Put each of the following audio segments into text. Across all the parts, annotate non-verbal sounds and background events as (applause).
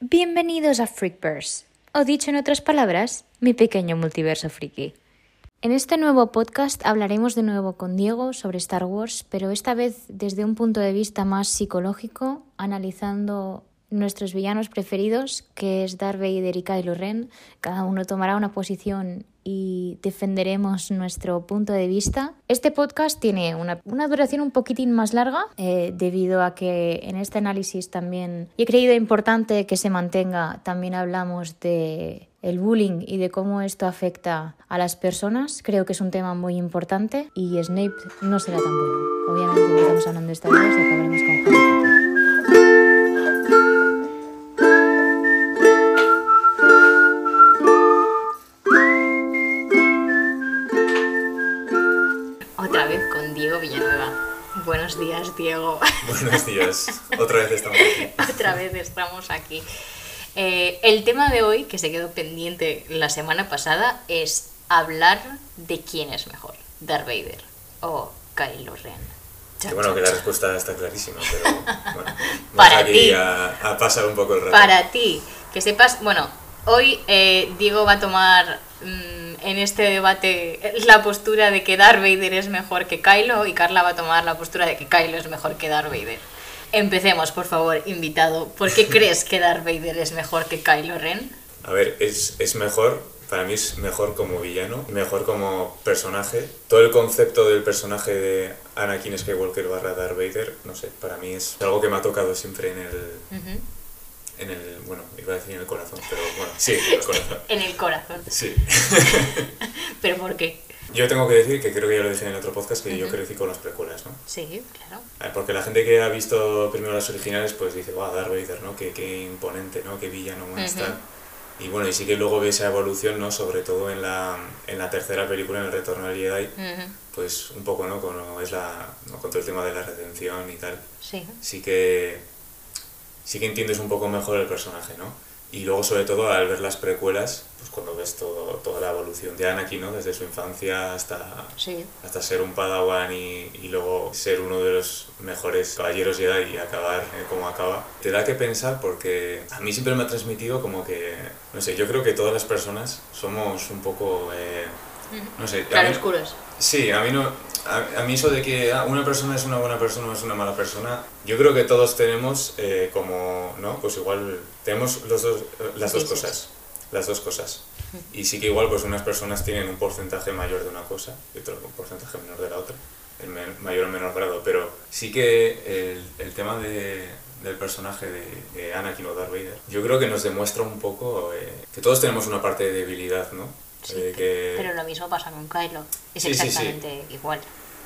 Bienvenidos a Freakverse, o dicho en otras palabras, mi pequeño multiverso friki. En este nuevo podcast hablaremos de nuevo con Diego sobre Star Wars, pero esta vez desde un punto de vista más psicológico, analizando nuestros villanos preferidos, que es Darth Vader y Kylo Ren. Cada uno tomará una posición y defenderemos nuestro punto de vista. Este podcast tiene una, una duración un poquitín más larga eh, debido a que en este análisis también he creído importante que se mantenga, también hablamos de el bullying y de cómo esto afecta a las personas. Creo que es un tema muy importante y Snape no será tan bueno. Obviamente empezamos hablando de Star Wars y acabaremos con Harry Buenos días, Diego. (laughs) Buenos días, otra vez estamos aquí. (laughs) Otra vez estamos aquí. Eh, el tema de hoy, que se quedó pendiente la semana pasada, es hablar de quién es mejor, Darth Vader o Kylo Ren. Que bueno, que la respuesta está clarísima, pero (laughs) bueno, Para aquí ti. A, a pasar un poco el rato. Para ti, que sepas, bueno, hoy eh, Diego va a tomar mm, en este debate la postura de que Darth Vader es mejor que Kylo y Carla va a tomar la postura de que Kylo es mejor que Darth Vader. Empecemos, por favor, invitado. ¿Por qué crees que Darth Vader es mejor que Kylo Ren? A ver, es, es mejor, para mí es mejor como villano, mejor como personaje. Todo el concepto del personaje de Anakin Skywalker barra Darth Vader, no sé, para mí es algo que me ha tocado siempre en el... Ujú. En el, bueno, iba a decir en el corazón, pero bueno, sí, en el corazón. (laughs) En el corazón. Sí. (laughs) ¿Pero por qué? Yo tengo que decir, que creo que ya lo dije en el otro podcast, que yo crecí con las precuelas, ¿no? Sí, claro. Porque la gente que ha visto primero las originales, pues dice, wow, Darth Vader, ¿no? Qué, qué imponente, ¿no? Qué villano más Ujú. tal. Y bueno, y sí que luego ve esa evolución, ¿no? Sobre todo en la, en la tercera película, en El Retorno del Jedi, Ujú. pues un poco, ¿no? Con, es la, ¿no? con todo el tema de la redención y tal. Sí. Sí que, sí que entiendes un poco mejor el personaje, ¿no? Y luego, sobre todo, al ver las precuelas, pues cuando ves todo, toda la evolución de Anakin, ¿no? Desde su infancia hasta, Sí. hasta ser un padawan y, y luego ser uno de los mejores caballeros Jedi y acabar eh, como acaba, te da que pensar porque a mí siempre me ha transmitido como que, no sé, yo creo que todas las personas somos un poco, eh, no sé. Sí, a mí no. A, a mí eso de que ah, una persona es una buena persona o es una mala persona, yo creo que todos tenemos eh, como, ¿no? Pues igual tenemos los dos, eh, las dos cosas. Las dos cosas. Y sí que igual pues unas personas tienen un porcentaje mayor de una cosa y otro un porcentaje menor de la otra, en mayor o menor grado. Pero sí que el, el tema de, del personaje de, de Anakin o Darth Vader, yo creo que nos demuestra un poco eh, que todos tenemos una parte de debilidad, ¿no? Sí, Eh, que... Pero lo mismo pasa con Kylo. Es Sí, sí, sí. exactamente igual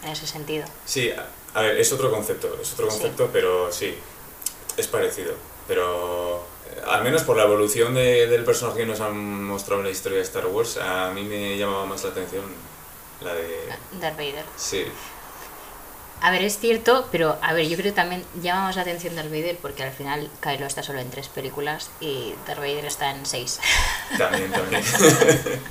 en ese sentido. Sí, a- a ver, es otro concepto, es otro concepto, pero sí, es parecido. Pero eh, al menos por la evolución de- del personaje que nos han mostrado en la historia de Star Wars, a mí me llamaba más la atención la de... Darth Vader. Sí, A ver, es cierto, pero a ver, yo creo que también llama más la atención Darth Vader porque al final Kylo está solo en tres películas y Darth Vader está en seis. también, también. (laughs)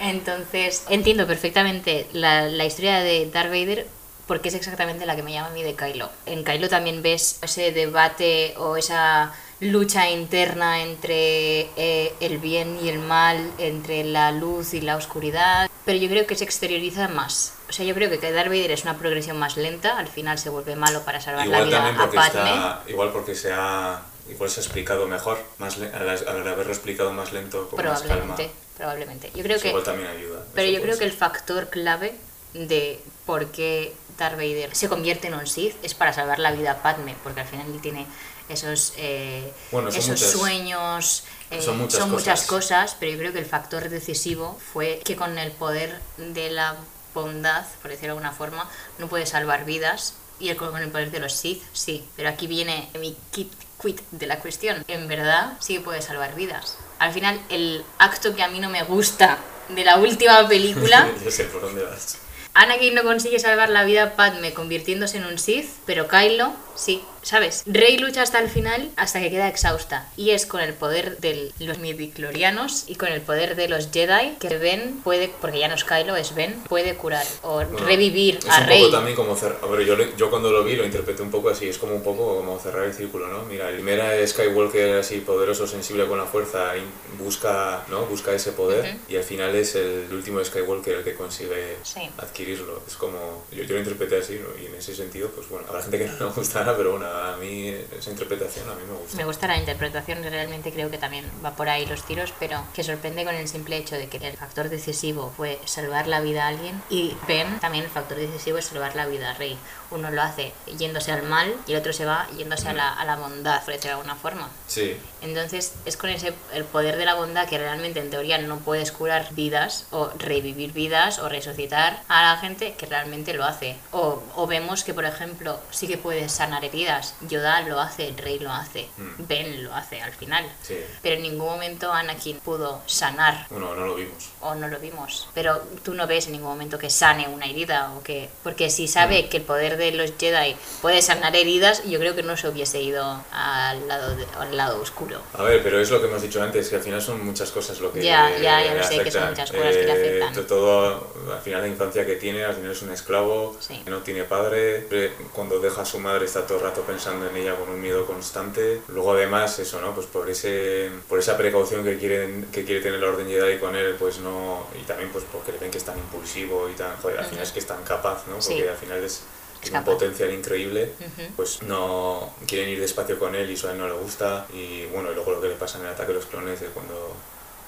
Entonces, entiendo perfectamente la, la historia de Darth Vader porque es exactamente la que me llama a mí de Kylo. En Kylo también ves ese debate o esa lucha interna entre eh, el bien y el mal, entre la luz y la oscuridad, pero yo creo que se exterioriza más. O sea, yo creo que Darth Vader es una progresión más lenta, al final se vuelve malo para salvar la vida a Padme. está, igual porque se ha, igual se ha explicado mejor, más al, al haberlo explicado más lento, con más calma. Probablemente, probablemente. Yo creo Eso que igual también ayuda. Pero eso yo creo que el factor clave de por qué Darth Vader se convierte en un Sith es para salvar la vida a Padme, porque al final él tiene esos, eh, Bueno, esos muchas- sueños, eh, son muchas cosas, pero yo creo que el factor decisivo fue que con el poder de la bondad, por decirlo de alguna forma, no puede salvar vidas. Y el- con el poder de los Sith, sí. Pero aquí viene mi kit quit de la cuestión. En verdad, sí que puede salvar vidas. Al final, el acto que a mí no me gusta de la última película (laughs) ya sé por dónde vas. Anakin no consigue salvar la vida a Padme convirtiéndose en un Sith, pero Kylo sí. ¿Sabes? Rey lucha hasta el final, hasta que queda exhausta. Y es con el poder de los midiclorianos y con el poder de los Jedi que Ben puede, porque ya no es Kylo, es Ben, puede curar o Bueno, revivir es a un Rey. poco también como cerrar. yo, lo- yo cuando lo vi lo interpreté un poco así, es como un poco como cerrar el círculo, ¿no? Mira, el primera es Skywalker así poderoso, sensible con la fuerza, y busca, ¿no? busca ese poder Ujú. y al final es el último Skywalker el que consigue Sí. adquirirlo. Es como, yo, yo lo interpreté así ¿no? y en ese sentido, pues bueno, habrá gente que no le gustará, pero bueno, a mí esa interpretación a mí me gusta. Me gusta la interpretación, realmente creo que también va por ahí los tiros, pero que sorprende con el simple hecho de que el factor decisivo fue salvar la vida a alguien y Ben también el factor decisivo es salvar la vida a Rey. Uno lo hace yéndose al mal y el otro se va yéndose a la, a la bondad, por decirlo de alguna forma. Sí, Entonces es con ese el poder de la bondad que realmente en teoría no puedes curar vidas o revivir vidas o resucitar a la gente que realmente lo hace. O, o vemos que por ejemplo sí que puedes sanar heridas. Yoda lo hace, Rey lo hace, Mm. Ben lo hace al final. sí. Pero en ningún momento Anakin pudo sanar Bueno, no lo vimos. o no lo vimos. Pero tú no ves en ningún momento que sane una herida o que... Porque si sabe que el poder de los Jedi puede sanar heridas, yo creo que no se hubiese ido al lado, de- al lado oscuro. A ver, pero es lo que hemos dicho antes, que al final son muchas cosas lo que Ya, ya, ya le lo sé, que son muchas cosas que le Eh, afectan. to- todo, al final la infancia que tiene, al final es un esclavo, Sí. no tiene padre, eh, cuando deja a su madre está todo el rato pensando en ella con un miedo constante. Luego además eso, ¿no? Pues por ese por esa precaución que quieren que quiere tener la Orden Jedi con él, pues no y también pues porque le ven que es tan impulsivo y tan, joder, al final es que es tan capaz, ¿no? Sí. Porque al final Es tiene un potencial increíble Ujú. pues no quieren ir despacio con él y eso a él no le gusta y bueno y luego lo que le pasa en el ataque de los clones es cuando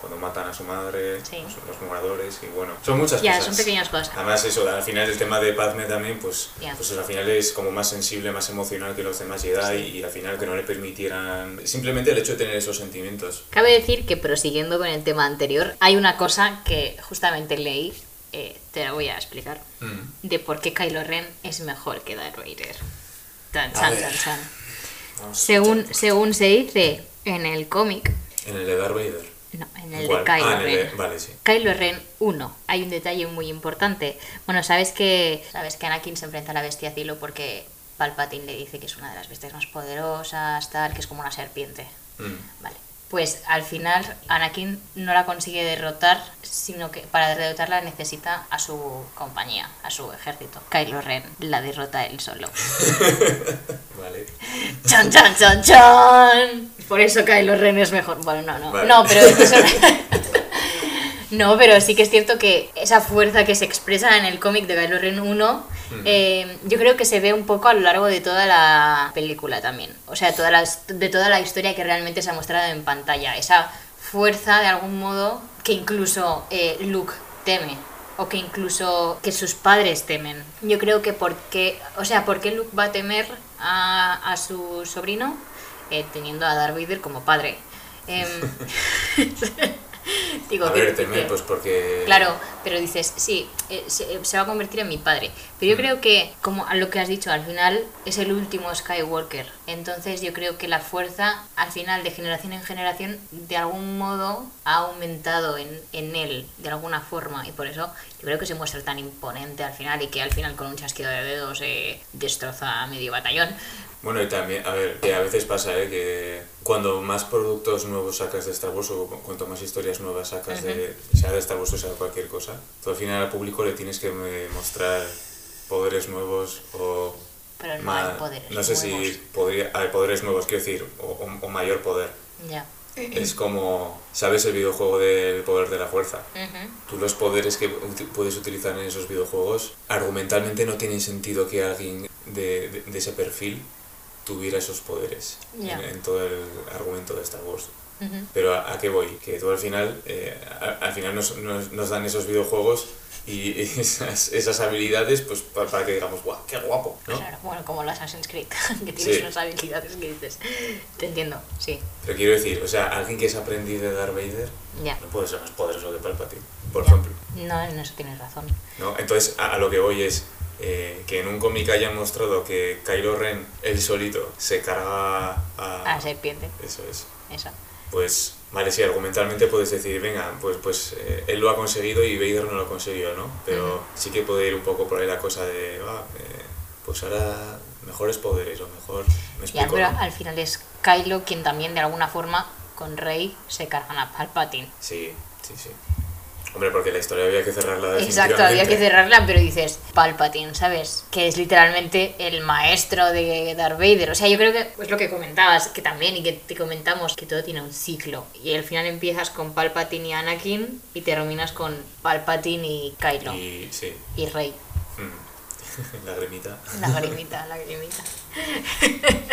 cuando matan a su madre Sí. los, los moradores y bueno son muchas Ya, cosas son pequeñas cosas. además eso al final el tema de Padme también pues pues al final es como más sensible más emocional que los demás Jedi Sí. y al final que no le permitieran simplemente el hecho de tener esos sentimientos Cabe decir que prosiguiendo con el tema anterior, hay una cosa que justamente leí, eh, te la voy a explicar, Mm. de por qué Kylo Ren es mejor que Darth Vader. Tan, chan, ver. chan. Según, según se dice en el cómic, en el de Darth Vader no, en el ¿Cuál? de Kylo ah, el Ren. de, vale sí Kylo Ren 1. Hay un detalle muy importante. Bueno, sabes que sabes que Anakin se enfrenta a la bestia Cielo porque Palpatine le dice que es una de las bestias más poderosas, tal, que es como una serpiente. Mm. Vale. Pues al final Anakin no la consigue derrotar, sino que para derrotarla necesita a su compañía, a su ejército. Kylo Ren la derrota él solo. (laughs) vale ¡Chan, chan, chan, chan! Por eso Kylo Ren es mejor. Bueno, no, no. Vale. No, pero eso... (laughs) No, pero sí que es cierto que esa fuerza que se expresa en el cómic de Kylo Ren 1, eh, yo creo que se ve un poco a lo largo de toda la película también. O sea, toda la, de toda la historia que realmente se ha mostrado en pantalla. Esa fuerza, de algún modo, que incluso eh, Luke teme. O que incluso que sus padres temen. Yo creo que porque, o sea, ¿por qué Luke va a temer a, a su sobrino eh, teniendo a Darth Vader como padre? Em, (laughs) (laughs) digo a ver que- pues porque Claro, pero dices, sí, eh, se, se va a convertir en mi padre. Pero yo creo que, como a lo que has dicho, al final es el último Skywalker. Entonces yo creo que la fuerza, al final, de generación en generación, de algún modo ha aumentado en, en él, de alguna forma. Y por eso yo creo que se muestra tan imponente al final y que al final con un chasquido de dedos eh, destroza a medio batallón. Bueno, y también, a ver, que a veces pasa, ¿eh? Que cuando más productos nuevos sacas de Star Wars o cu- cuanto más historias nuevas sacas de, sea de Star Wars o sea de cualquier cosa, tú al final al público le tienes que eh, mostrar poderes nuevos o Pero no hay poderes no sé nuevos. si podría, hay poderes nuevos, quiero decir, o, o- o mayor poder. Ya. Es como, ¿sabes el videojuego del poder de la fuerza? Ujú. Tú los poderes que puedes utilizar en esos videojuegos, argumentalmente no tienen sentido que alguien de, de- de ese perfil tuviera esos poderes Ya. en, en todo el argumento de Star Wars. Ujú. Pero ¿a, a qué voy? Que tú al final, eh, a- al final nos, nos, nos dan esos videojuegos y (laughs) esas, esas habilidades pues pa- para, que digamos, ¡guau, qué guapo! ¿no? Claro, bueno, como el Assassin's Creed, (laughs) que tienes Sí. unas habilidades que dices. Te entiendo, sí. Pero quiero decir, o sea, alguien que es aprendiz de Darth Vader Ya. no puede ser más poderoso que Palpatine, por Ya. ejemplo. No, en eso tienes razón. ¿no? Entonces, a, a lo que voy es eh, que en un cómic hayan mostrado que Kylo Ren, él solito, se carga a... A serpiente, Eso es. eso. Pues, vale, sí, argumentalmente puedes decir, venga, pues, pues eh, él lo ha conseguido y Vader no lo consiguió, ¿no? Pero sí que puede ir un poco por ahí la cosa de, ah, eh, pues ahora mejores poderes o mejor... Me Ya, explico, pero ¿no? al final es Kylo quien también de alguna forma con Rey se cargan a Palpatine. Sí, sí, sí. Hombre, porque la historia había que cerrarla Exacto, había que cerrarla, pero dices Palpatine, ¿sabes? Que es literalmente el maestro de Darth Vader. O sea, yo creo que es lo que comentabas, que también, y que te comentamos, que todo tiene un ciclo. Y al final empiezas con Palpatine y Anakin y terminas con Palpatine y Kylo y, Y sí, Rey. mm, (laughs) lagrimita. Lagrimita, lagrimita. (laughs)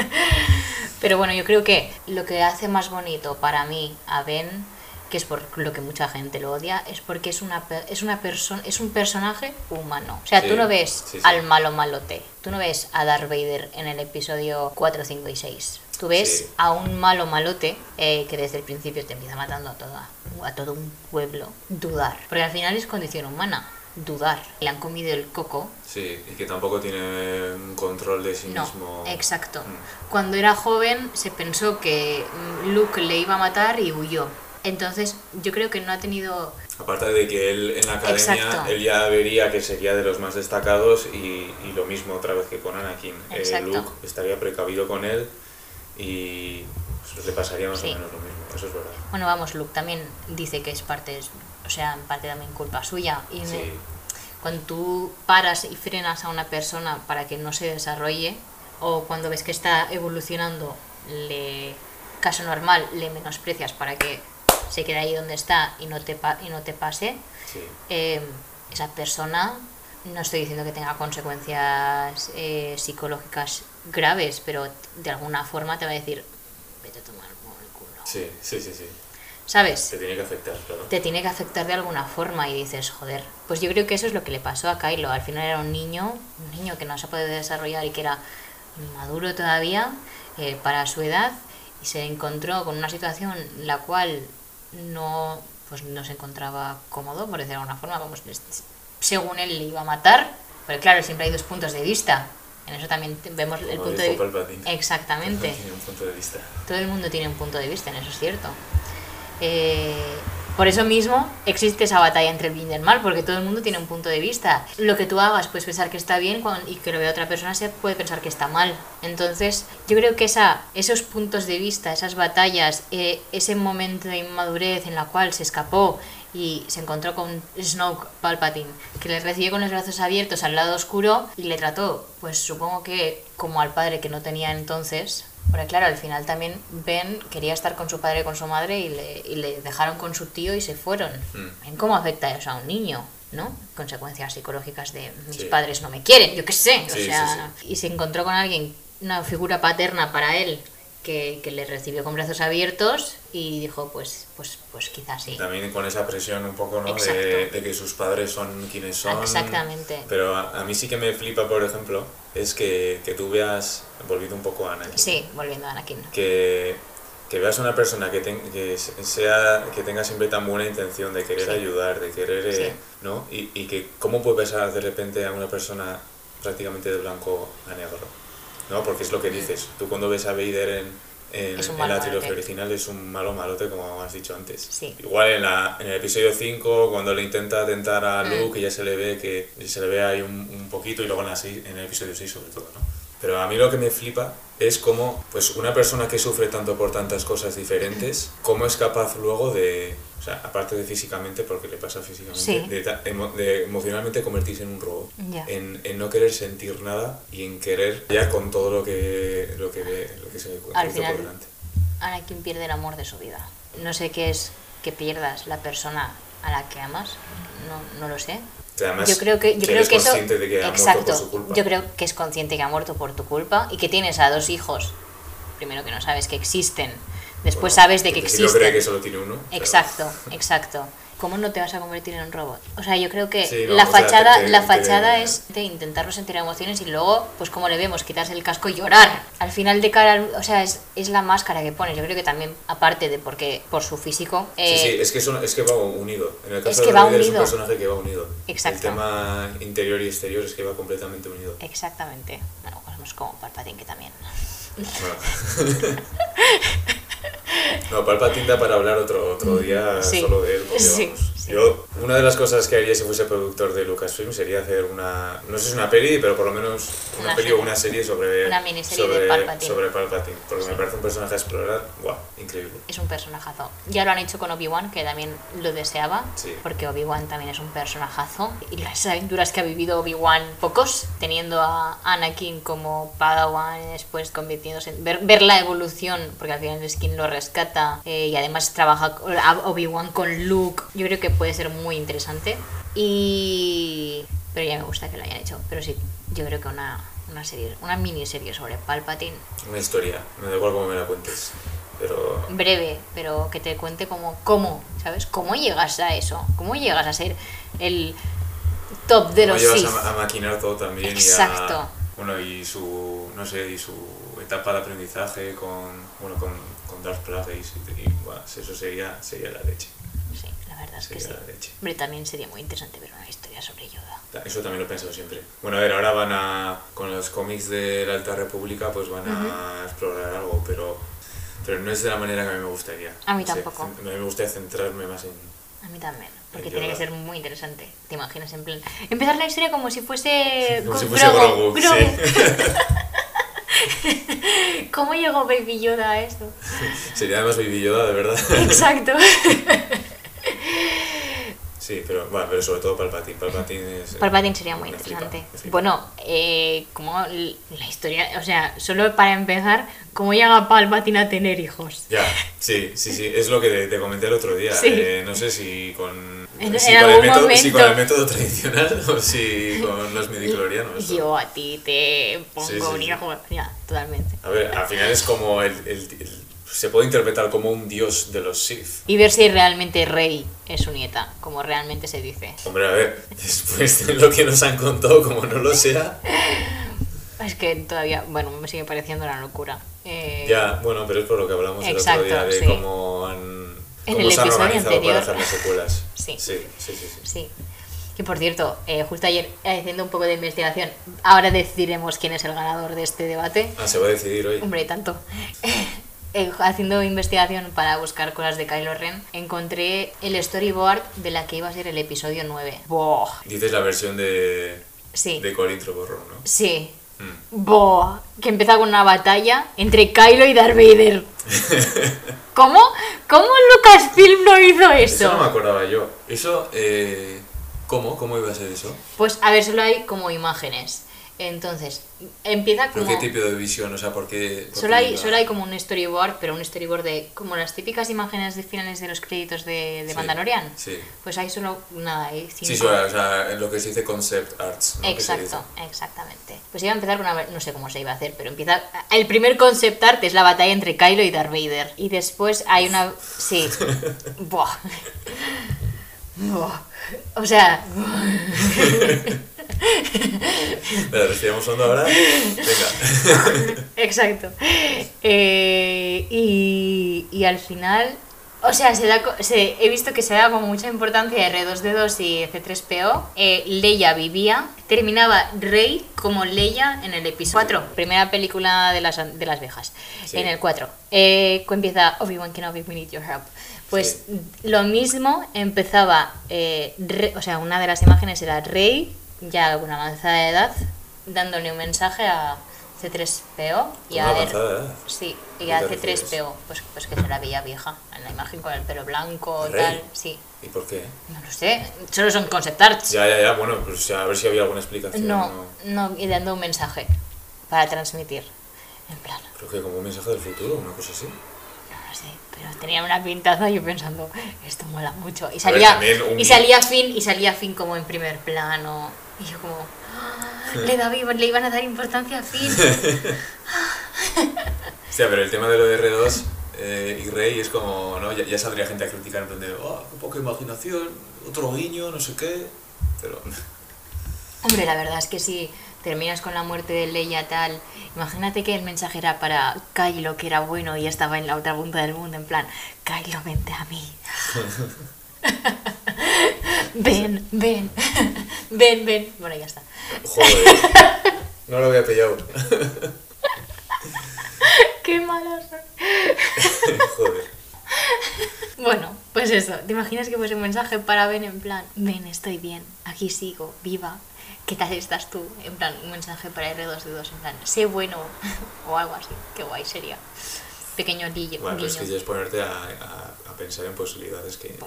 Pero bueno, yo creo que lo que hace más bonito para mí a Ben, que es por lo que mucha gente lo odia, es porque es una es una persona es un personaje humano. O sea, Sí, tú no ves sí, sí. al malo malote. Tú no ves a Darth Vader en el episodio 4, 5 y 6. Tú ves a un malo malote eh, que desde el principio te empieza matando a toda a todo un pueblo. Dudar. Porque al final es condición humana. Dudar. Le han comido el coco Sí, y que tampoco tiene un control de sí no, mismo. exacto. Mm. Cuando era joven se pensó que mm, Luke le iba a matar y huyó. Entonces yo creo que no ha tenido... Aparte de que él en la academia, Exacto. él ya vería que sería de los más destacados y, y lo mismo otra vez que con Anakin. Eh. Luke estaría precavido con él y pues, le pasaría más Sí. o menos lo mismo, eso es verdad. Bueno, vamos, Luke también dice que es parte, o sea, en parte también culpa suya. Y Sí, cuando tú paras y frenas a una persona para que no se desarrolle, o cuando ves que está evolucionando, le caso normal, le menosprecias para que se quede ahí donde está y no te, pa- y no te pase, sí. eh, esa persona, no estoy diciendo que tenga consecuencias eh, psicológicas graves, pero de alguna forma te va a decir, vete a tomar por el culo. Sí, sí, sí, sí. ¿Sabes? Te tiene que afectar, claro. Te tiene que afectar de alguna forma y dices, joder, pues yo creo que eso es lo que le pasó a Kylo. Al final era un niño, un niño que no se puede desarrollar y que era inmaduro todavía eh, para su edad y se encontró con una situación la cual no pues no se encontraba cómodo, por decirlo de alguna forma, vamos, según él le iba a matar, pero claro, siempre hay dos puntos de vista. En eso también vemos el punto de vista. Exactamente. Tiene un punto de vista. Todo el mundo tiene un punto de vista, en eso es cierto. Eh, por eso mismo existe esa batalla entre el bien y el mal, porque todo el mundo tiene un punto de vista. Lo que tú hagas puedes pensar que está bien y que lo vea otra persona puede pensar que está mal. Entonces, yo creo que esa, esos puntos de vista, esas batallas, eh, ese momento de inmadurez en la cual se escapó y se encontró con Snoke Palpatine, que le recibió con los brazos abiertos al lado oscuro y le trató, pues supongo que como al padre que no tenía entonces, porque claro, al final también Ben quería estar con su padre y con su madre y le, y le dejaron con su tío y se fueron. Mm. ¿En cómo afecta eso a un niño? ¿No? Consecuencias psicológicas de mis Sí. padres no me quieren, yo qué sé. o Sí, sí, sea, y se encontró con alguien, una figura paterna para él, que, que le recibió con brazos abiertos y dijo, pues, pues, pues quizás sí. También con esa presión un poco, ¿no? De, de que sus padres son quienes son. Exactamente. Pero a, a mí sí que me flipa, por ejemplo, es que, que tú veas, volviendo un poco a Anakin, Sí, volviendo a Anakin. que, que veas una persona que, ten- que sea que tenga siempre tan buena intención de querer Sí. ayudar, de querer, eh, Sí. ¿no? Y, y que cómo puede pasar de repente a una persona prácticamente de blanco a negro, ¿no? Porque es lo que dices. Tú cuando ves a Vader en, en, Es la trilogía original es un malo malote, como has dicho antes. Sí. Igual en, la, en el episodio 5, cuando le intenta atentar a Mm. Luke, ya se le ve que se le ve ahí un, un poquito, y luego en, la en el episodio 6 sobre todo, ¿no? Pero a mí lo que me flipa es cómo pues, una persona que sufre tanto por tantas cosas diferentes, cómo es capaz luego de, o sea, aparte de físicamente, porque le pasa físicamente, Sí. de, ta- emo- de emocionalmente convertirse en un robot. Ya. En, en no querer sentir nada y en querer ya con todo lo que, lo que ve, lo que se le final- por delante. Anakin pierde el amor de su vida. No sé qué es que pierdas la persona a la que amas, no, no lo sé. Además, yo creo que, yo creo que eso. consciente de que ha muerto exacto. por su culpa. Yo creo que es consciente que ha muerto por tu culpa y que tienes a dos hijos. Primero que no sabes que existen. Después Bueno, sabes de que principio existen. cree que solo tiene uno. pero- Exacto, (laughs) exacto. ¿Cómo no te vas a convertir en un robot? O sea, yo creo que Sí, no, la sea, fachada, la fachada es de intentarlo sentir emociones y luego, pues como le vemos, quitarse el casco y llorar. Al final de cara, o sea, es, es la máscara que pones. Yo creo que también, aparte de porque por su físico, Sí, eh, sí, es que, es, un- es que va unido. En el caso Es de que Darth va Vader es un unido. personaje que va unido. Exacto. El tema interior y exterior es que va completamente unido. exactamente. Bueno, pues no es como Palpatine que también. Bueno. (laughs) (laughs) no, Palpatine da para hablar otro, otro día Sí. solo de él. porque, Sí, vamos, Yo, una de las cosas que haría si fuese productor de Lucasfilm sería hacer una, no sé si es una peli, pero por lo menos una, Una peli serie. o una serie sobre, Una miniserie sobre, de Palpatine. sobre Palpatine, porque me parece un personaje a explorar, guau, increíble. Es un personajazo. Ya lo han hecho con Obi-Wan, que también lo deseaba, Sí. porque Obi-Wan también es un personajazo. Y las aventuras que ha vivido Obi-Wan, pocos, teniendo a Anakin como Padawan, y después convirtiéndose en... Ver, ver la evolución, porque al final es quien lo rescata, eh, y además trabaja Obi-Wan con Luke. Yo creo que puede ser muy interesante. Y... Pero ya me gusta que lo hayan hecho. Pero sí, yo creo que una, una serie, una miniserie sobre Palpatine Una historia, me da igual cómo me la cuentes, pero breve, pero que te cuente como cómo, ¿sabes? ¿Cómo llegas a eso? ¿Cómo llegas a ser el top de cómo los llevas Sith? a, a maquinar todo también Exacto. y a, bueno, y su, no sé, y su etapa de aprendizaje con, bueno, con, con Darth Plagueis y, y, buah, eso sería, sería la leche, verdad es que sí. leche. Hombre, también sería muy interesante ver una historia sobre Yoda. Eso también lo he pensado siempre. Bueno, a ver, ahora van a, con los cómics de la Alta República, pues van a explorar algo, pero, pero no es de la manera que a mí me gustaría. A mí tampoco. a mí me gustaría centrarme más en... A mí también, porque tiene que ser muy interesante. ¿Te imaginas en plan empezar la historia como si fuese Como si fuese Grogu, Grogu. sí. (laughs) ¿Cómo llegó Baby Yoda a esto? (laughs) Sería además Baby Yoda, de verdad. Exacto. (laughs) Sí, pero, bueno, pero sobre todo Palpatine. Palpatine es... Palpatine sería muy flipa, interesante. flipa. Bueno, eh, como la historia, o sea, solo para empezar, ¿cómo llega Palpatine a tener hijos? Ya, sí, sí, sí, es lo que te, comenté el otro día. Sí. Eh, no sé si con, En- si, en con el método, si con el método tradicional o si con los midiclorianos. ¿no? Yo a ti te pongo Sí, sí, un hijo. Ya, totalmente. A ver, al final es como el, el- el- se puede interpretar como un dios de los Sith. Y ver si realmente Rey es su nieta, como realmente se dice. Hombre, a ver, después de lo que nos han contado, como no lo sea, (laughs) Es que todavía, bueno, me sigue pareciendo una locura. Eh, ya, bueno, pero es por lo que hablamos el Exacto, otro día de sí. cómo han En el se episodio anterior. para hacer las secuelas. (laughs) Sí. sí, sí, sí. sí. Sí. Que por cierto, eh, justo ayer haciendo un poco de investigación, ahora decidiremos quién es el ganador de este debate. Ah, se va a decidir hoy. Hombre, tanto. (laughs) Eh, haciendo investigación para buscar cosas de Kylo Ren, encontré el storyboard de la que iba a ser el episodio 9. ¡Boh! Dices la versión de, Sí, de Colin Trevorrow, ¿no? sí. Mm. ¡Boh! Que empieza con una batalla entre Kylo y Darth Vader. (laughs) ¿Cómo? ¿Cómo Lucasfilm no hizo Eso no me eso? acordaba yo. Eso, eh, ¿cómo? ¿Cómo iba a ser eso? Pues a ver, solo hay como imágenes. Entonces, empieza ¿Pero como... qué tipo de visión? O sea, ¿por qué? por Solo hay, solo hay como un storyboard, pero un storyboard de como las típicas imágenes de finales de los créditos de, de Sí, Mandalorian. Sí. Pues hay solo nada, hay cinco. Sí, solo, o sea, lo que se dice concept arts. Exacto, exactamente. Pues iba a empezar con una... No sé cómo se iba a hacer, pero empieza... El primer concept art es la batalla entre Kylo y Darth Vader. Y después hay una... Sí. (laughs) Buah. Buah. O sea... (laughs) Vale, respiramos hondo ahora. Venga. (laughs) Exacto. Eh, y, y al final, o sea, se da, se, he visto que se da como mucha importancia a R2D2 y C3PO. Eh, Leia vivía, terminaba Rey como Leia en el episodio 4, primera película de las, de las viejas, Sí. en el 4. Eh, empieza Obi-Wan Kenobi, we need your help. Pues lo mismo empezaba, eh, Re- o sea, una de las imágenes era Rey, ya con avanzada de edad, dándole un mensaje a C3PO y a avanzada edad. Sí, y ¿A a qué te refieres? C3PO, pues, pues que se la veía vieja, en la imagen con el pelo blanco, ¿Rey? tal, sí. ¿Y por qué? No lo sé, solo son concept arts. Ya, ya, ya. Bueno, pues a ver si había alguna explicación. No, o- no, y dando un mensaje para transmitir. En plan, Creo que como un mensaje del futuro, una cosa así. no lo sé, pero tenía una pintaza y yo pensando, esto mola mucho. Y salía, un- y salía Finn, y salía Finn como en primer plano. Y yo como, "Ah, le, daba- le iban a dar importancia a Finn. (laughs) Hostia, pero el tema de lo de R2 eh, y Rey es como, ¿no? Ya, ya saldría gente a criticar en plan de, oh, qué poca imaginación, otro guiño, no sé qué. Pero, Hombre, la verdad es que si terminas con la muerte de Leia tal, imagínate que el mensaje era para Kylo, que era bueno y estaba en la otra punta del mundo, en plan, Kylo, vente a mí. (laughs) ven, ven, (laughs) ven, ven. Bueno, ya está. joder, no lo había pillado. (laughs) Qué mala soy. joder. Bueno, pues Pues eso, ¿te imaginas que fuese un mensaje para Ben en plan, Ben, estoy bien, aquí sigo, viva, ¿qué tal estás tú? En plan, un mensaje para R2D2, en plan, sé bueno, (laughs) o algo así, qué guay sería. Pequeño guillo. Bueno, pero es que ya es ponerte a, a- a pensar en posibilidades que...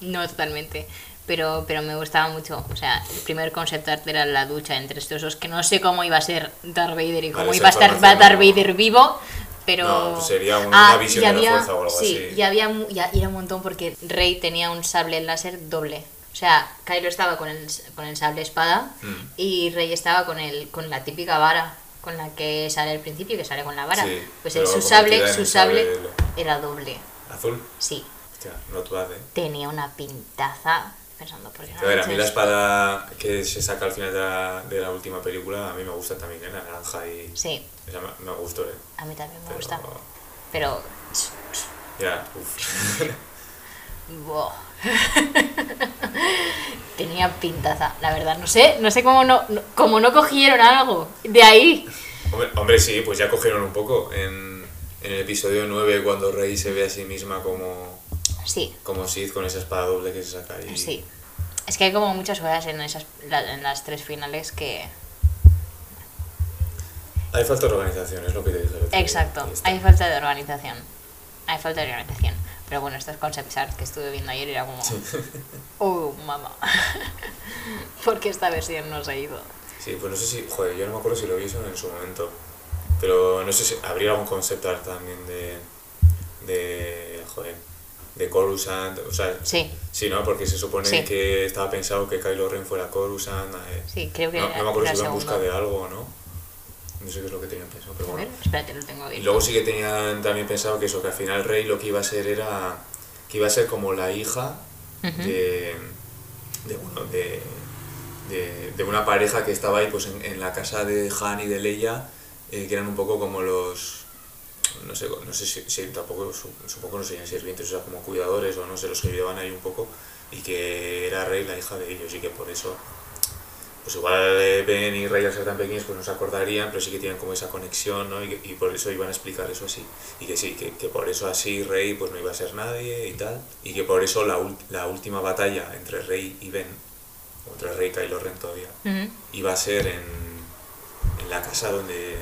No totalmente. Pero, pero me gustaba mucho. O sea, el primer concept art era la ducha entre estos dos, que no sé cómo iba a ser Darth Vader y cómo Vale, iba a estar Darth Vader vivo. Pero. No, pues sería un- Ah, una visión y de la había- fuerza o algo sí, así. y había y era un montón porque Rey tenía un sable láser doble. O sea, Kylo estaba con el, con el sable espada Mm. y Rey estaba con el con la típica vara con la que sale al principio, que sale con la vara. Sí, pues el, su sable, su sable era doble. Azul. Sí, Hostia, not bad, eh. tenía una pintaza pensando porque A ver, a mí la espada que se saca al final de la, de la última película, a mí me gusta también, ¿eh? La naranja y... Sí, Esa me, me gustó, ¿eh? a mí también me Pero- gusta. Pero. Ya, uff. (laughs) (laughs) Tenía pintaza, la verdad. No sé, no sé cómo no, cómo no cogieron algo de ahí. hombre, hombre, sí, pues ya cogieron un poco. En, en el episodio 9, cuando Rey se ve a sí misma como, Sí, como Sith con esa espada doble que se saca y... sí. Es que hay como muchas cosas en, esas, en las tres finales que. Hay falta de organización, es lo que te dije. Exacto, hay falta de organización. Hay falta de organización. Pero bueno, estos concept art que estuve viendo ayer era como. (laughs) Oh, mamá. (laughs) Porque esta versión no se ha ido. Sí, pues no sé si... Joder, yo no me acuerdo si lo eso en su momento. Pero no sé si habría algún concept art también de... De... Joder. De Coruscant, o sea... Sí, Sí, ¿no? Porque se supone Sí. que estaba pensado que Kylo Ren fuera Coruscant. eh, sí, creo que no, era, no me acuerdo si iba en busca de algo, ¿no? No sé qué es lo que tenían pensado, pero A ver, bueno. espérate, lo tengo Y bien. luego sí que tenían también pensado que eso, que al final Rey lo que iba a ser era... Que iba a ser como la hija de... De, bueno, de, de, de una pareja que estaba ahí pues en, en la casa de Han y de Leia, eh, que eran un poco como los... No sé, no sé si, si tampoco, su- supongo no serían sirvientes, o sea, como cuidadores o no sé, los que llevaban ahí un poco, y que era Rey la hija de ellos, y que por eso pues igual Ben y Rey al ser tan pequeños pues no se acordarían, pero sí que tienen como esa conexión, ¿no? Y, que- y por eso iban a explicar eso así. Y que sí, que, que por eso así Rey pues no iba a ser nadie y tal. Y que por eso la, la última batalla entre Rey y Ben, o entre Rey y Kylo Ren todavía, Ujú. iba a ser en, en la casa donde...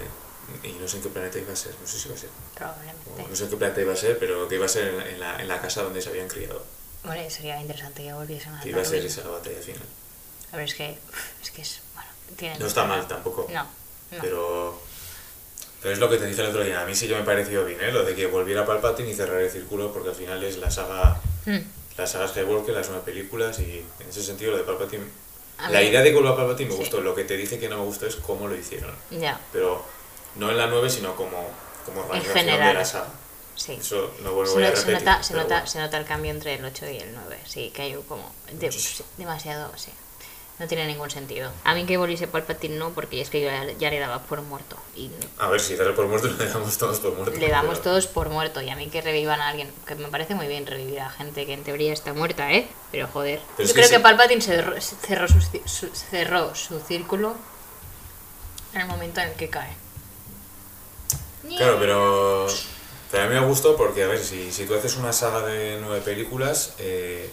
Y no sé en qué planeta iba a ser, no sé si iba a ser. o Probablemente. no sé en qué planeta iba a ser, pero que iba a ser en la, en la, en la casa donde se habían criado. Bueno, sería interesante que volviesen a Que iba a ser esa la batalla final. A ver, es que. Es que es. Bueno, tiene No está mal tampoco. No, no. Pero, pero es lo que te dije el otro día. A mí sí que me ha parecido bien, ¿eh? Lo de que volviera Palpatine y cerrar el círculo, porque al final es la saga, Mm. la saga Skywalker, las nueve películas, y en ese sentido lo de Palpatine... A la mí- idea de que vuelva Palpatine me Sí. gustó. Lo que te dije que no me gustó es cómo lo hicieron. Ya, Pero no en la 9, sino como, como organización general. de la saga. sí. Eso no vuelvo Se, a no- se repetir. nota, se, nota, bueno. se nota el cambio entre el 8 y el 9. Sí, que hay como. de- demasiado, sí. No tiene ningún sentido. A mí que volviese Palpatine no, porque es que yo ya, le daba por muerto. Y A ver, si darle por muerto, (laughs) le damos todos por muerto. le damos todos por muerto. Y a mí que revivan a alguien, que me parece muy bien revivir a gente que en teoría está muerta, ¿eh? Pero joder. Pero yo que creo que, sí. Palpatine cerró, cerró, su, su- cerró su círculo en el momento en el que cae. Claro, pero, pero a mí me gustó porque, a ver, si, si tú haces una saga de nueve películas, eh,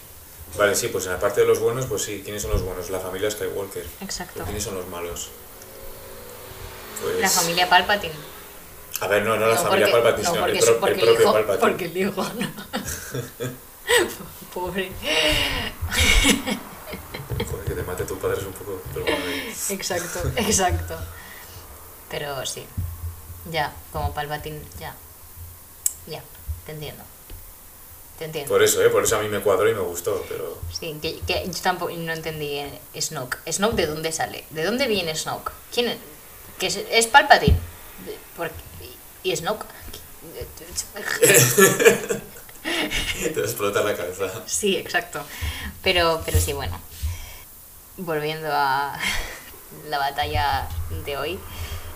vale, sí, pues en la parte de los buenos, pues sí, ¿quiénes son los buenos? La familia Skywalker. Exacto. ¿Pero ¿Quiénes son los malos? Pues, La familia Palpatine. A ver, no, no la No, familia porque- Palpatine, no, sino el, pro- propio hijo- Palpatine. Porque el hijo, no. (laughs) Pobre. Joder, que te mate tu padre es un poco... Pero bueno, eh. Exacto, exacto. Pero sí. Ya, como Palpatine, ya. Ya, te entiendo. Te entiendo. Por eso, ¿eh? Por eso a mí me cuadró y me gustó, pero... Sí, que, que yo tampoco no entendí eh, Snoke. ¿Snoke de dónde sale? ¿De dónde viene Snoke? ¿Quién es? ¿Que es, es Palpatine? De- por- ¿Y y Snoke? (laughs) Te explota la cabeza. Sí, exacto. Pero, pero sí, bueno. Volviendo a (laughs) la batalla de hoy,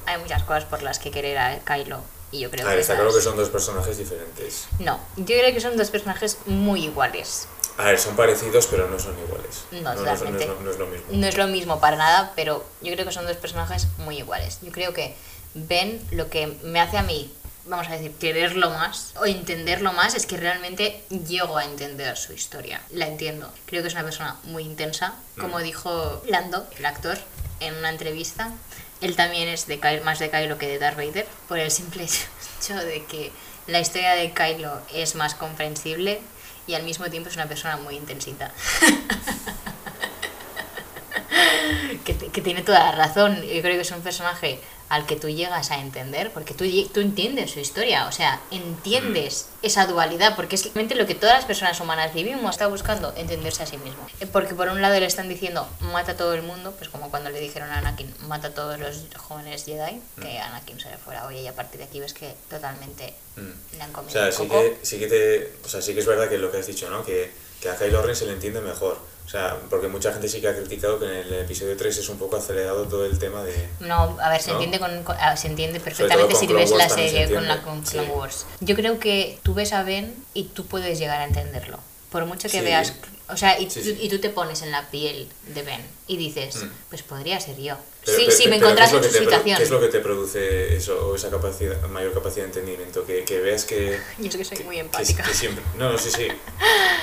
hay muchas cosas por las que querer a Kylo. Y yo creo A ver, que. está claro que son dos personajes diferentes. No, yo creo que son dos personajes muy iguales. A ver, son parecidos, pero no son iguales. No, no, es, lo- no es lo mismo. No es lo mismo para nada, pero yo creo que son dos personajes muy iguales. Yo creo que Ben, lo que me hace a mí vamos a decir, quererlo más o entenderlo más, es que realmente llego a entender su historia. La entiendo. Creo que es una persona muy intensa. Como dijo Lando, el actor, en una entrevista, él también es de Kylo, más de Kylo que de Darth Vader, por el simple (laughs) hecho de que la historia de Kylo es más comprensible y al mismo tiempo es una persona muy intensita. (laughs) que, que tiene toda la razón. Yo creo que es un personaje al que tú llegas a entender, porque tú, tú entiendes su historia, o sea, entiendes esa dualidad, porque es realmente lo que todas las personas humanas vivimos, está buscando entenderse a sí mismo. Eh, Porque por un lado le están diciendo, mata a todo el mundo, pues como cuando le dijeron a Anakin, mata a todos los jóvenes Jedi, que Anakin se le fuera, oye, y a partir de aquí ves que totalmente Mm. le han O comido sea, el sí coco. que, sí que te, o sea, sí que es verdad que lo que has dicho, ¿no? Que, que a Kylo Ren se le entiende mejor. O sea, porque mucha gente sí que ha criticado que en el episodio 3 es un poco acelerado todo el tema de... No, a ver, se ¿No? entiende con, se entiende perfectamente si ves la también se serie con la con Clone sí. Wars. Yo creo que tú ves a Ben y tú puedes llegar a entenderlo. Por mucho que Sí. veas, o sea, y, Sí, tú, y tú te pones en la piel de Ben y dices, Mm. pues podría ser yo. Pero- sí, pero- sí, me pero ¿qué es encontrase lo en su situación. ¿Qué es lo que te produce eso, o esa capacidad, mayor capacidad de entendimiento? Que, que veas que... (laughs) Yo es que soy que- muy empática. que siempre, no, no, sí, sí.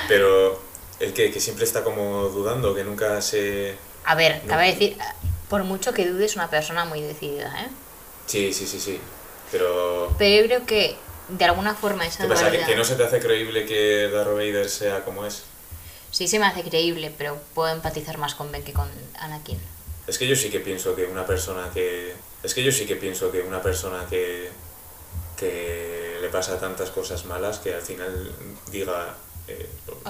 Pero el que, que siempre está como dudando, que nunca se... A ver, No. cabe decir, por mucho que dudes, una persona muy decidida, ¿eh? Sí, sí, sí, sí. Pero... Pero yo creo que de alguna forma esa ¿Qué pasa? ¿Que, que no se te hace creíble que Darth Vader sea como es? Sí se me hace creíble, pero puedo empatizar más con Ben que con Anakin. Es que yo sí que pienso que una persona que... Es que yo sí que pienso que una persona que... que le pasa tantas cosas malas que al final diga... Eh,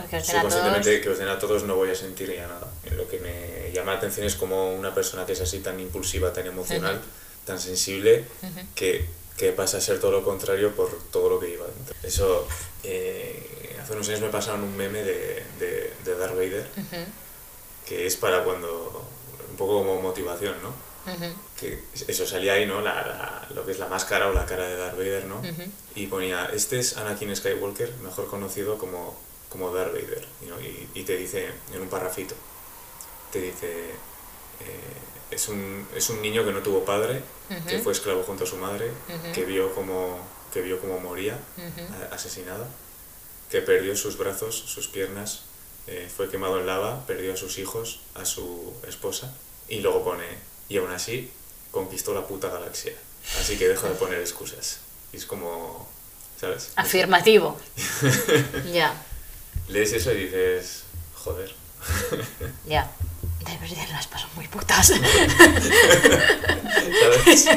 que soy conscientemente todos. que os den a todos no voy a sentir ya nada. Lo que me llama la atención es como una persona que es así tan impulsiva, tan emocional, tan sensible, que, que pasa a ser todo lo contrario por todo lo que lleva dentro. Eso, eh, hace unos años me pasaron un meme de, de, de Darth Vader, que es para cuando, un poco como motivación, ¿no? Que eso salía ahí, ¿no? La, la- lo que es la máscara o la cara de Darth Vader, ¿no? Y ponía, este es Anakin Skywalker, mejor conocido como, como Darth Vader, y, ¿no? y, y te dice en un parrafito, te dice, eh, es, un, es un niño que no tuvo padre, que fue esclavo junto a su madre, que vio como que vio cómo moría Ujú. a- asesinada, que perdió sus brazos, sus piernas, eh, fue quemado en lava, perdió a sus hijos, a su esposa, y luego pone, y aún así conquistó la puta galaxia. Así que deja de poner excusas. Y es como, ¿sabes? Afirmativo. ya, (laughs) Lees eso y dices, joder. (laughs) ya. Darth Vader las pasó muy putas. ¿Sabes? (laughs)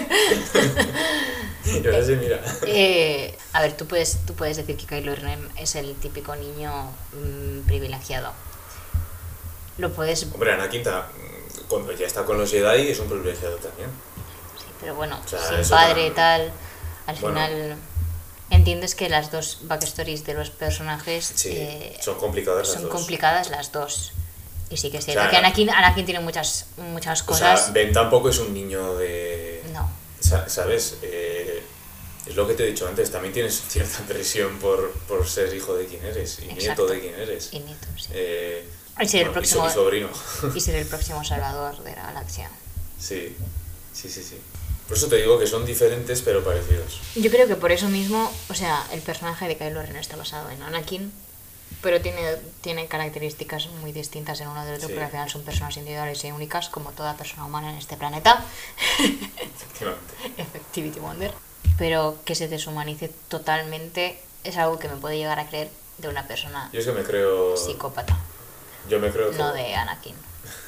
y ahora sí, mira. Eh, a ver, tú puedes, tú puedes decir que Kylo Ren es el típico niño mm, privilegiado. Lo puedes... Sí, Hombre, Anakin, ta- cuando ya está con los Jedi, es un privilegiado también. pero bueno, O sea, sin padre y tal, al Bueno. final entiendes que las dos backstories de los personajes Sí, eh, son complicadas las son dos. complicadas las dos. Y sí que es cierto sea, que Anakin, Anakin tiene muchas, muchas O cosas... sea, Ben tampoco es un niño de... no. Sa- ¿Sabes? Eh, es lo que te he dicho antes, también tienes cierta presión por, por ser hijo de quien eres y Exacto. nieto de quien eres. Y nieto, sí. Eh, Y ser el bueno, próximo- y sobrino. (laughs) Y ser el próximo (laughs) salvador de la galaxia. Sí, sí, sí, sí. Por eso te digo que son diferentes pero parecidos. Yo creo que por eso mismo, o sea, el personaje de Kylo Ren está basado en Anakin, pero tiene, tiene características muy distintas en uno del otro, Sí. porque al final son personas individuales y únicas, como toda persona humana en este planeta. Efectivamente. (laughs) Effectivity Wonder. Pero que se deshumanice totalmente es algo que me puede llegar a creer de una persona Yo es que me creo... psicópata, Yo me creo no todo. de Anakin.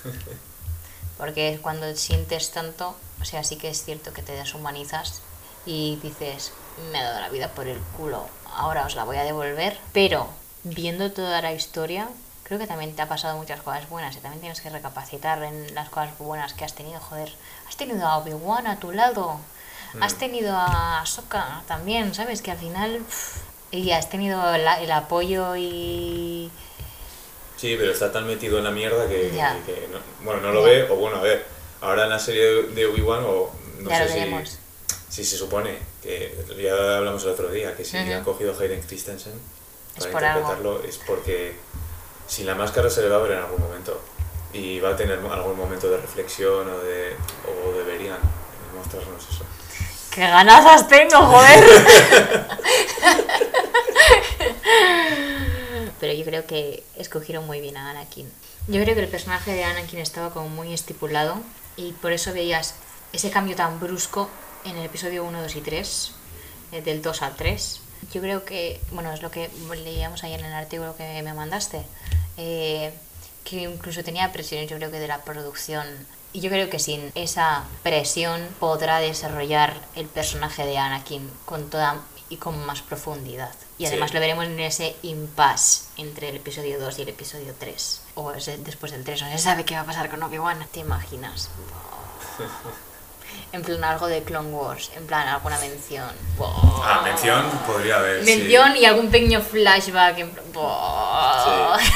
(laughs) Porque cuando sientes tanto, o sea, sí que es cierto que te deshumanizas y dices, me he dado la vida por el culo, ahora os la voy a devolver. Pero viendo toda la historia, creo que también te ha pasado muchas cosas buenas y también tienes que recapacitar en las cosas buenas que has tenido. Joder, has tenido a Obi-Wan a tu lado, has Mm. tenido a Ahsoka también, ¿sabes? Que al final... pff, y has tenido la- el apoyo y... Sí, pero está tan metido en la mierda que, Ya. que no, bueno, no lo Ya. ve, o bueno, a ver, ahora en la serie de- Obi-Wan, o no ya sé si, si se supone, que ya hablamos el otro día, que si Ujú. han cogido a Hayden Christensen Es para algo. interpretarlo es porque sin la máscara se le va a ver en algún momento y va a tener algún momento de reflexión o, de, o deberían mostrarnos eso. ¡Qué ganazas tengo, joder! (laughs) (laughs) Pero yo creo que escogieron muy bien a Anakin. Yo creo que el personaje de Anakin estaba como muy estipulado y por eso veías ese cambio tan brusco en el episodio 1, 2 y 3, eh, del 2 al 3. Yo creo que, bueno, es lo que leíamos ayer en el artículo que me mandaste, eh, que incluso tenía presiones, yo creo que de la producción. Y yo creo que sin esa presión podrá desarrollar el personaje de Anakin con toda y con más profundidad. Y además Sí. lo veremos en ese impasse entre el episodio 2 y el episodio 3. O ese- después del 3, no se sabe qué va a pasar con Obi-Wan. ¿Te imaginas? (laughs) En plan algo de Clone Wars, en plan alguna mención. Ah, mención podría haber. sí. Mención y algún pequeño flashback. En ¡buah! (laughs)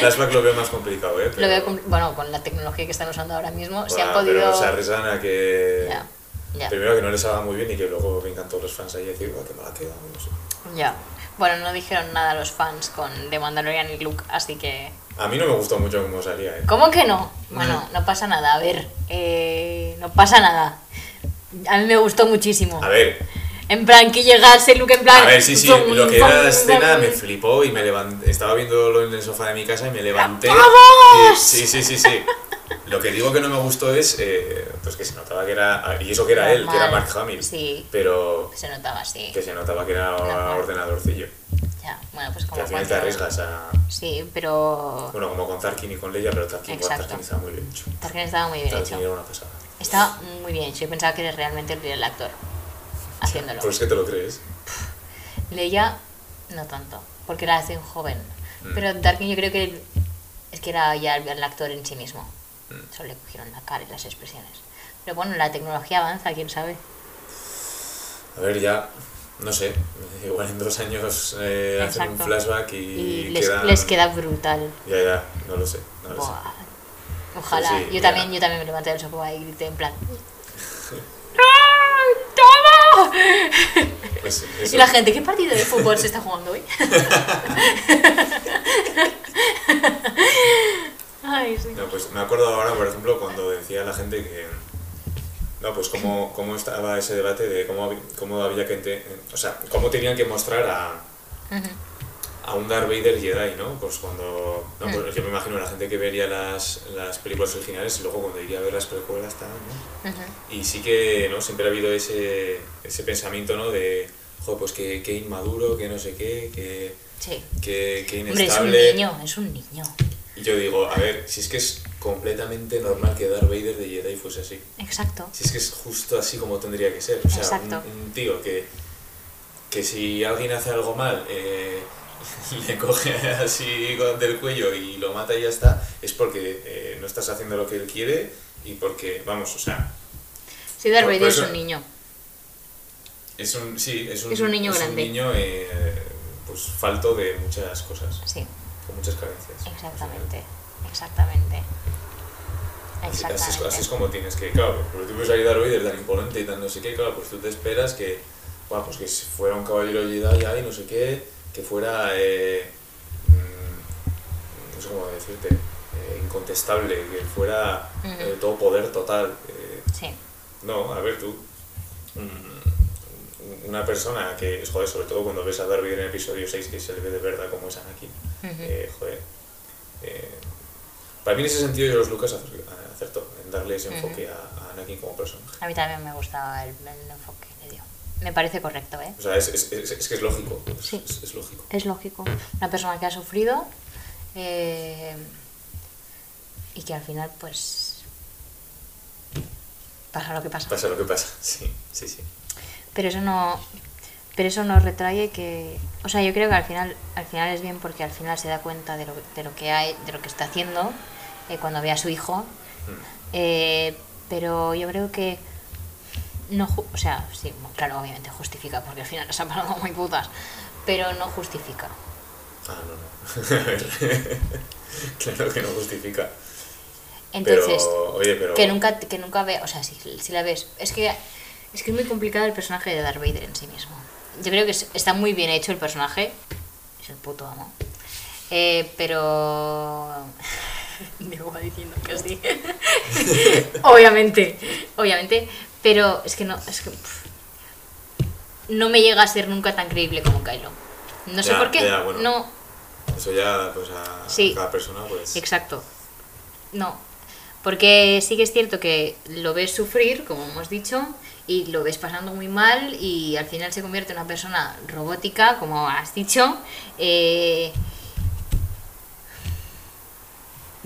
Flashback lo veo más complicado, ¿eh? Lo Pero- veo con- bueno, con la tecnología que están usando ahora mismo, se Buah, han podido. Pero se arriesgan a que. Ya, ya. Primero que no les haga muy bien y que luego vengan todos los fans ahí a decir, "Buah, qué mala queda. No sé. Ya. Bueno, no dijeron nada los fans con The Mandalorian y Luke, así que. A mí no me gustó mucho cómo salía, ¿eh? ¿Cómo que no? Bueno, no pasa nada. A ver, eh, no pasa nada. A mí me gustó muchísimo. A ver, En plan, que llegase Luke en plan. a ver, sí, sí, lo que era la escena me flipó y me levanté. Estaba viéndolo en el sofá de mi casa y me levanté. ¡Vamos! y- sí, sí, sí, sí. Lo que digo que no me gustó es eh, pues que se notaba que era. Y eso que era él, que era Mark Hamill. sí. Pero Se notaba así. que se notaba que era Normal. ordenadorcillo. Ya, bueno, pues Que como al final te arriesgas a. Sí, pero. Bueno, como con Tarkin y con Leia, pero Tarkin. Tarkin estaba muy bien hecho. Tarkin estaba muy bien Tarkin hecho. era una pasada. Estaba muy bien hecho. Yo pensaba que era realmente el, el actor haciéndolo. Pues que te lo crees. Leia, no tanto, porque la hacen joven. Mm. Pero Tarkin yo creo que es que era ya el actor en sí mismo. Solo le cogieron la cara y las expresiones. Pero bueno, la tecnología avanza, quién sabe. A ver, ya, no sé, igual en dos años eh, hacen un flashback y, Y les, quedan- les queda brutal. Ya, ya, no lo sé, no lo sé. Ojalá. Sí, sí, yo, también, yo también me levanté del sofá y grité en plan. (laughs) ¡Ah, ¡Toma! Pues. Y la gente, ¿qué partido de fútbol se está jugando hoy? (laughs) Ay, sí. No, pues me acuerdo ahora, por ejemplo, cuando decía la gente que... No, pues cómo, cómo estaba ese debate de cómo, cómo había que... O sea, cómo tenían que mostrar a, a un Darth Vader Jedi, ¿no? Pues cuando... No, Mm. pues yo me imagino la gente que vería las, las películas originales y luego cuando iría a ver las precuelas, tal, ¿no? Ujú. Y sí que, ¿no? Siempre ha habido ese, ese pensamiento, ¿no? De, joder, pues que, que inmaduro, que no sé qué, que, Sí. que, que Hombre, es un inestable. niño, es un niño. Y yo digo, a ver, si es que es completamente normal que Darth Vader de Jedi fuese así. Exacto. Si es que es justo así como tendría que ser. O sea, Exacto. un, un tío que, que si alguien hace algo mal, eh, (laughs) le coge así del cuello y lo mata y ya está, es porque eh, no estás haciendo lo que él quiere y porque, vamos, o sea, Sí, Darth Vader es un niño. es un, sí, es un, Es un niño es grande. niño, eh, pues falto de muchas cosas, Sí, con muchas carencias. exactamente. Exactamente. Así, así es, Exactamente. así es como tienes que, claro, porque tú ves ahí Darth Vader tan imponente y tan no sé qué, claro, pues tú te esperas que, bueno, pues que si fuera un caballero Jedi ahí, no sé qué, que fuera, eh, mm, no sé cómo decirte, eh, incontestable, que fuera eh, todo poder total. eh, Sí, no, a ver tú, mm, una persona que, joder, sobre todo cuando ves a Vader en episodio 6, que se le ve de verdad como es Anakin, Eh, joder. eh, para mí en ese sentido George Lucas acer- acertó en darle ese enfoque a, a Anakin como personaje. a mí también me gustaba el, el enfoque que le dio. Me parece correcto, ¿eh? O sea, es, es, es, es que es lógico. Es, Sí. es- es lógico. Es lógico. Una persona que ha sufrido eh, y que al final, pues. pasa lo que pasa. Pasa lo que pasa. (laughs) Sí, sí, sí. Pero eso no. Pero eso no retrae que. O sea, yo creo que al final, al final es bien porque al final se da cuenta de lo, de lo que hay, de lo que está haciendo eh, cuando ve a su hijo. Mm. Eh, pero yo creo que no, o sea, sí, claro, obviamente justifica, porque al final nos han pasado muy putas, pero no justifica. Ah, no, no. A (laughs) ver. claro que no justifica. Entonces, pero, oye, pero. que nunca, que nunca ve, o sea, si, si la ves, es que es que es muy complicado el personaje de Darth Vader en sí mismo. Yo creo que es- está muy bien hecho el personaje, es el puto amo. Eh, pero (laughs) Diego va diciendo que sí. (laughs) obviamente, obviamente, Pero es que no. Es que, pff, no me llega a ser nunca tan creíble como Kylo. No sé por qué. ya, bueno. No, Eso ya, pues a Sí. cada persona, pues. exacto. No. Porque sí que es cierto que lo ves sufrir, como hemos dicho, y lo ves pasando muy mal, y al final se convierte en una persona robótica, como has dicho. eh,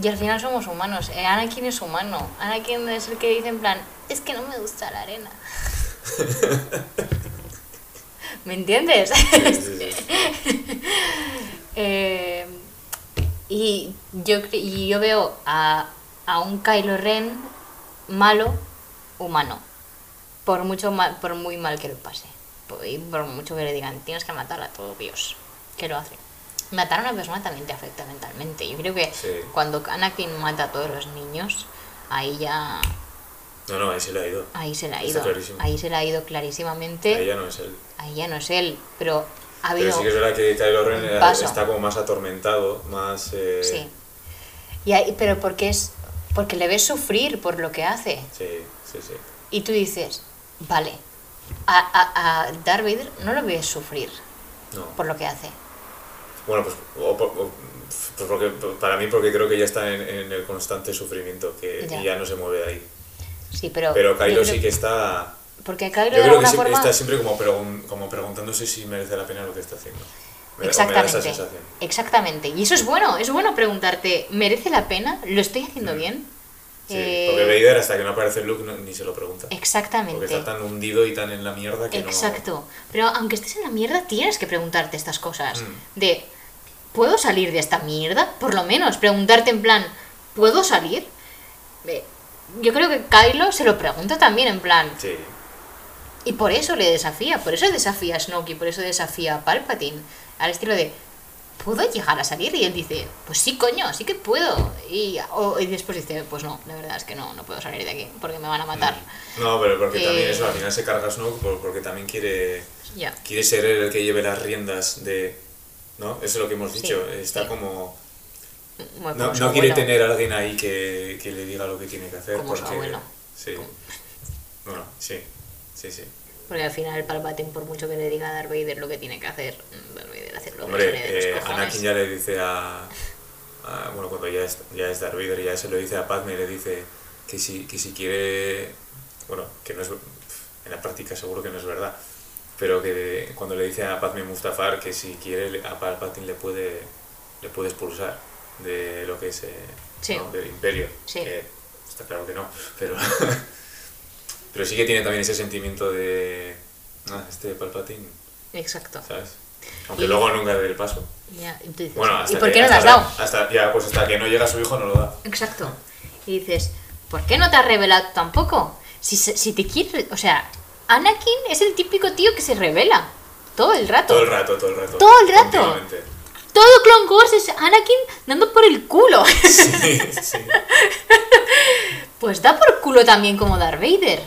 y al final somos humanos. Eh, Anakin es humano. Anakin es el que dice en plan, es que no me gusta la arena. (laughs) ¿Me entiendes? Sí, sí, sí. (laughs) Eh, y, yo, y yo veo a, a un Kylo Ren malo, humano. Por mucho mal, por muy mal que lo pase. Por- Y por mucho que le digan, tienes que matar a todo Dios. Que lo hace. Matar a una persona también te afecta mentalmente. Yo creo que Sí. cuando Anakin mata a todos los niños, ahí ya. No, no, ahí se le ha ido. Ahí se le ha ido. Ahí se le ha ido clarísimamente. Ahí ya no es él. Ahí ya no es él. Pero ha habido. Pero sí que es verdad que Kylo Ren eh, paso. está como más atormentado, más... eh, Sí. Y ahí- pero porque es porque le ves sufrir por lo que hace. Sí, sí, sí. Y tú dices, vale, a, a, a Darth Vader no lo ves sufrir No. por lo que hace. Bueno, pues, o por- o- pues porque, para mí porque creo que ya está en, en el constante sufrimiento, que Ya. no se mueve de ahí. Sí, pero. Pero Kylo sí que está... Porque Kylo Yo de creo que siempre, forma. está siempre como, pregun- como preguntándose si merece la pena lo que está haciendo. Me me Exactamente. Exactamente. Y eso es bueno, es bueno preguntarte, ¿merece la pena? ¿Lo estoy haciendo bien? Sí, Eh, porque Vader hasta que no aparece Luke no- ni se lo pregunta. Exactamente. Porque está tan hundido y tan en la mierda que Exacto. Pero aunque estés en la mierda, tienes que preguntarte estas cosas. Mm. De, ¿puedo salir de esta mierda? Por lo menos, preguntarte en plan, ¿puedo salir? Eh, Yo creo que Kylo se lo pregunta también en plan. Sí, y por eso le desafía, por eso desafía a Snoke y por eso desafía a Palpatine. Al estilo de, ¿puedo llegar a salir? Y él dice, pues sí, coño, sí que puedo. Y, o- y después dice, pues no, la verdad es que no, no puedo salir de aquí porque me van a matar. No, pero porque también Eh, eso, al final se carga Snoke por- porque también quiere, quiere ser él el que lleve las riendas de... ¿No? Eso es lo que hemos Sí, dicho. Está sí. como... No, su no quiere tener a alguien ahí que, que le diga lo que tiene que hacer. Como su porque, abuelo. Sí. Bueno, sí. Sí, sí. Porque al final Palpatine, por mucho que le diga a Darth Vader lo que tiene que hacer, Darth Vader hace lo que Hombre, los eh. Anakin ya le dice a, a- Bueno, cuando ya es, ya es Darth Vader, ya se lo dice a Padme, le dice que si, que si quiere... Bueno, que no es... En la práctica seguro que no es verdad. Pero que cuando le dice a Padme Mustafar que si quiere a Palpatine le puede, le puede expulsar de lo que es... eh, Sí. ¿no? Del imperio. Sí. Que está claro que no, pero... (laughs) pero sí que tiene también ese sentimiento de... Ah, este Palpatine, Exacto. ¿sabes? Aunque Y- luego nunca dé el paso. Ya, y dices, Bueno, ¿y por qué no le has dado? Hasta, ya, pues hasta que no llega su hijo no lo da. Exacto. Y dices, ¿por qué no te has revelado tampoco? Si, si te quieres... O sea, Anakin es el típico tío que se revela. Todo el rato. Todo el rato, todo el rato. Todo el rato. Todo Clone Wars es Anakin dando por el culo. Sí, sí. (laughs) pues da por culo también como Darth Vader.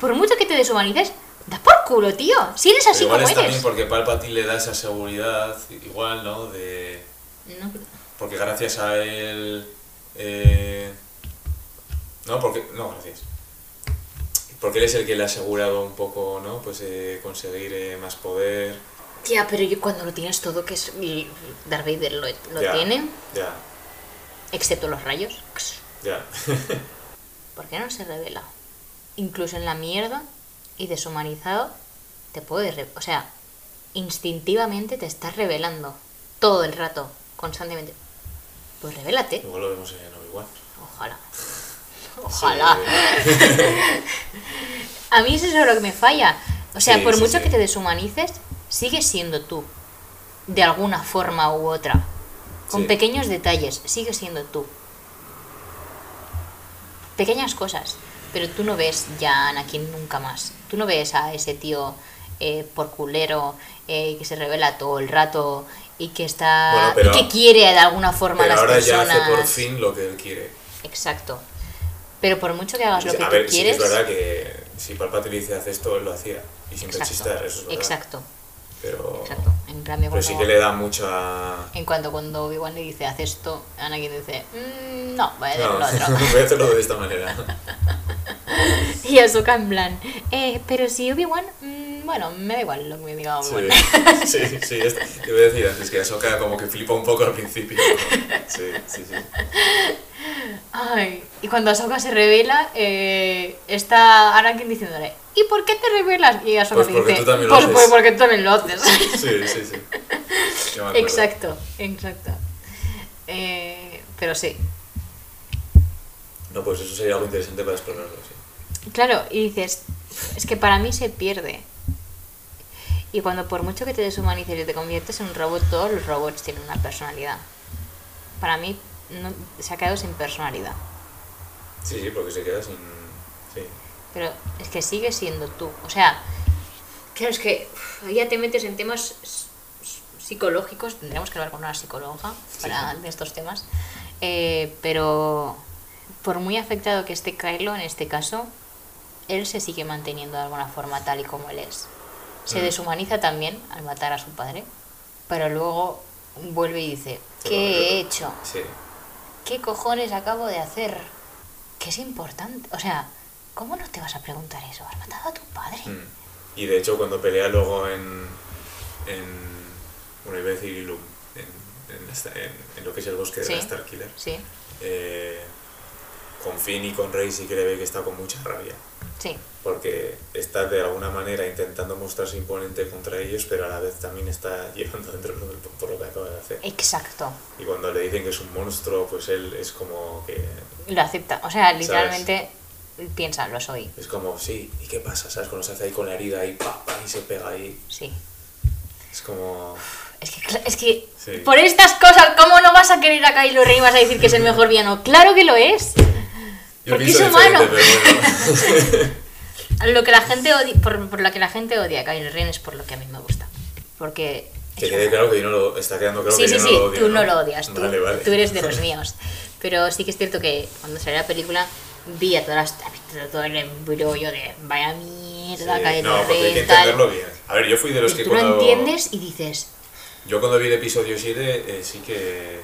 Por mucho que te deshumanices, da por culo, tío. Si eres así igual como es también eres. porque Palpatine le da esa seguridad, igual, ¿no? De, No, porque gracias a él... eh, no, porque... No, gracias. Porque él es el que le ha asegurado un poco, ¿no? Pues eh, conseguir eh, más poder. Tía, pero yo cuando lo tienes todo, que es Darth Vader lo, lo Ya, tiene, Ya, excepto los rayos. ya. ¿Por qué no se revela? Incluso en la mierda y deshumanizado, te puede... re- O sea, instintivamente te estás revelando todo el rato, constantemente. Pues revélate. Luego lo vemos en Obi-Wan. Ojalá. (laughs) Ojalá. Sí. (laughs) A mí eso es lo que me falla. O sea, Sí, por sí, mucho que te deshumanices, sigues siendo tú. De alguna forma u otra. Con pequeños detalles, sigues siendo tú. Pequeñas cosas. Pero tú no ves ya a Anakin nunca más. Tú no ves a ese tío eh, por culero eh, que se revela todo el rato y que está. Bueno, y que quiere de alguna forma Pero a las ahora ya personas. hace por fin lo que él quiere. Exacto. Pero por mucho que hagas lo que a tú ver, sí que quieres. es verdad que si Palpatine dice haz esto, él lo hacía. Y sin rechistar, eso es verdad. Exacto, Pero, exacto. En cambio, pero sí que le da mucha... en cuanto cuando Obi-Wan le dice haz esto, Anakin dice "Mm, no, voy a hacer No, otro. (laughs) voy a hacerlo de esta manera. (laughs) (laughs) Y Ahsoka en plan, eh, pero si Obi-Wan, mm, bueno, me da igual lo que me diga Sí, Obi-Wan. (laughs) sí, sí, es- te voy a decir antes que Ahsoka como que flipa un poco al principio. Sí, sí, sí. Ay, y cuando Ahsoka se revela, eh, está Anakin diciéndole, ¿y por qué te revelas? Y Ahsoka Pues porque dice, tú también lo pues, haces". pues porque tú también lo haces. Sí, sí, sí. Exacto, exacto. Eh, pero sí, No, pues eso sería algo interesante para explorarlo, sí. Claro, y dices, es que para mí se pierde. Y cuando por mucho que te deshumanices y te conviertes en un robot, todos los robots tienen una personalidad. Para mí no- se ha quedado sin personalidad. Sí, sí, porque se queda sin... Sí. Pero es que sigue siendo tú. O sea, claro, es que uf, ya te metes en temas psicológicos. Tendríamos que hablar con una psicóloga para de estos temas. Eh, pero por muy afectado que esté Kylo en este caso, él se sigue manteniendo de alguna forma tal y como él es. Se Mm. deshumaniza también al matar a su padre, pero luego vuelve y dice, ¿qué he hecho? Sí. ¿Qué cojones acabo de hacer? Que es importante. O sea, ¿cómo no te vas a preguntar eso? ¿Has matado a tu padre? Mm. Y de hecho cuando pelea luego en... en bueno, iba a decir Ilum, en, en, esta- en- en lo que es el bosque de la Starkiller, Sí, eh, con Finn y con Rey sí que le ve que está con mucha rabia. Sí, porque está de alguna manera intentando mostrarse imponente contra ellos, pero a la vez también está (laughs) llevando dentro lo- por lo que acaba de hacer. exacto. Y cuando le dicen que es un monstruo, pues él es como que... Lo acepta. O sea, literalmente piensa, lo soy. Es como, sí, ¿y qué pasa? ¿Sabes? Cuando se hace ahí con la herida y pa, pa, y se pega ahí. Sí. Es como... Es que, es que Sí. por estas cosas, ¿cómo no vas a querer a Kylo Ren y vas a decir que es el mejor villano? ¡Claro que lo es! Yo Porque es humano. bueno. (laughs) Lo que la gente odia, por, por lo que la gente odia a Kylo Ren es por lo que a mí me gusta. Porque... que quede claro que yo no lo... Está quedando claro sí, que sí, yo sí, no lo odio, tú no lo odias, tú, Vale, vale. tú eres de los (laughs) míos. Pero sí que es cierto que cuando salió la película vi a todas las, todo el embrollo de vaya mierda, Sí, Kylo no, porque hay que entenderlo bien. A ver, yo fui de los Y que tú cuando... lo entiendes y dices, Yo cuando vi el episodio 7 eh, sí que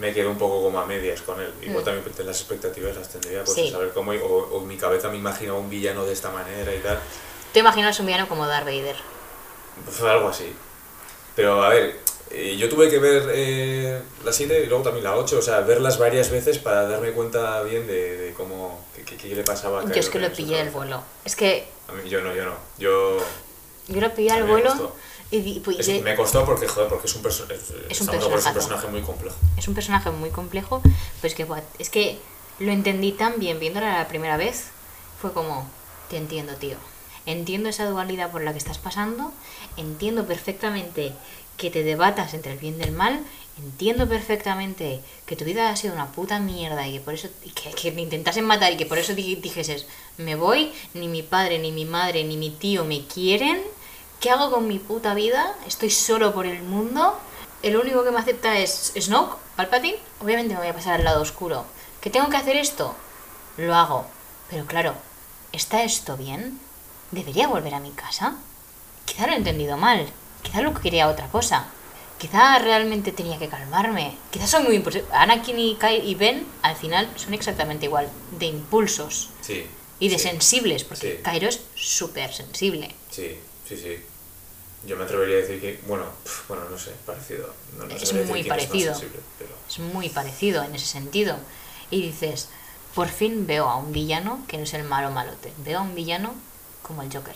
me quedé un poco como a medias con él. Igual Mm. también las expectativas las tendría, pues Sí. a saber cómo, o, o en mi cabeza me imagino a un villano de esta manera y tal. te imaginas un villano como Darth Vader. Pues algo así. Pero a ver, eh, yo tuve que ver eh, la 7 y luego también la 8, o sea, verlas varias veces para darme cuenta bien de, de cómo, qué, le pasaba a Yo es que lo pillé el vuelo. Es que A mí, yo no, yo no. Yo... yo lo pillé al vuelo costó. Y pues, es- me costó porque, joder, porque es un, perso- es, Es un es un personaje muy complejo. es un personaje muy complejo, pues que what, es que lo entendí tan bien viéndola la primera vez, fue como, te entiendo, tío. Entiendo esa dualidad por la que estás pasando, entiendo perfectamente que te debatas entre el bien y el mal, entiendo perfectamente que tu vida ha sido una puta mierda y que por eso y que, que me intentasen matar y que por eso di- dijeses, me voy, ni mi padre, ni mi madre, ni mi tío me quieren, ¿qué hago con mi puta vida? Estoy solo por el mundo. El único que me acepta es Snoke, Palpatine. Obviamente me voy a pasar al lado oscuro. ¿Que tengo que hacer esto? Lo hago. Pero claro, ¿está esto bien? ¿Debería volver a mi casa? Quizá lo he entendido mal. Quizá lo que quería otra cosa. Quizá realmente tenía que calmarme. Quizá son muy impulsivos. Anakin y, Kai y Ben al final son exactamente igual. De impulsos. Sí. Y de sí. sensibles. Porque Sí. Cairo es súper sensible. Sí, sí, sí. Yo me atrevería a decir que, bueno, pf, bueno, no sé, parecido. No, no Es muy es parecido. sensible, pero- Es muy parecido en ese sentido. Y dices, por fin veo a un villano que no es el malo malote. Veo a un villano como el Joker.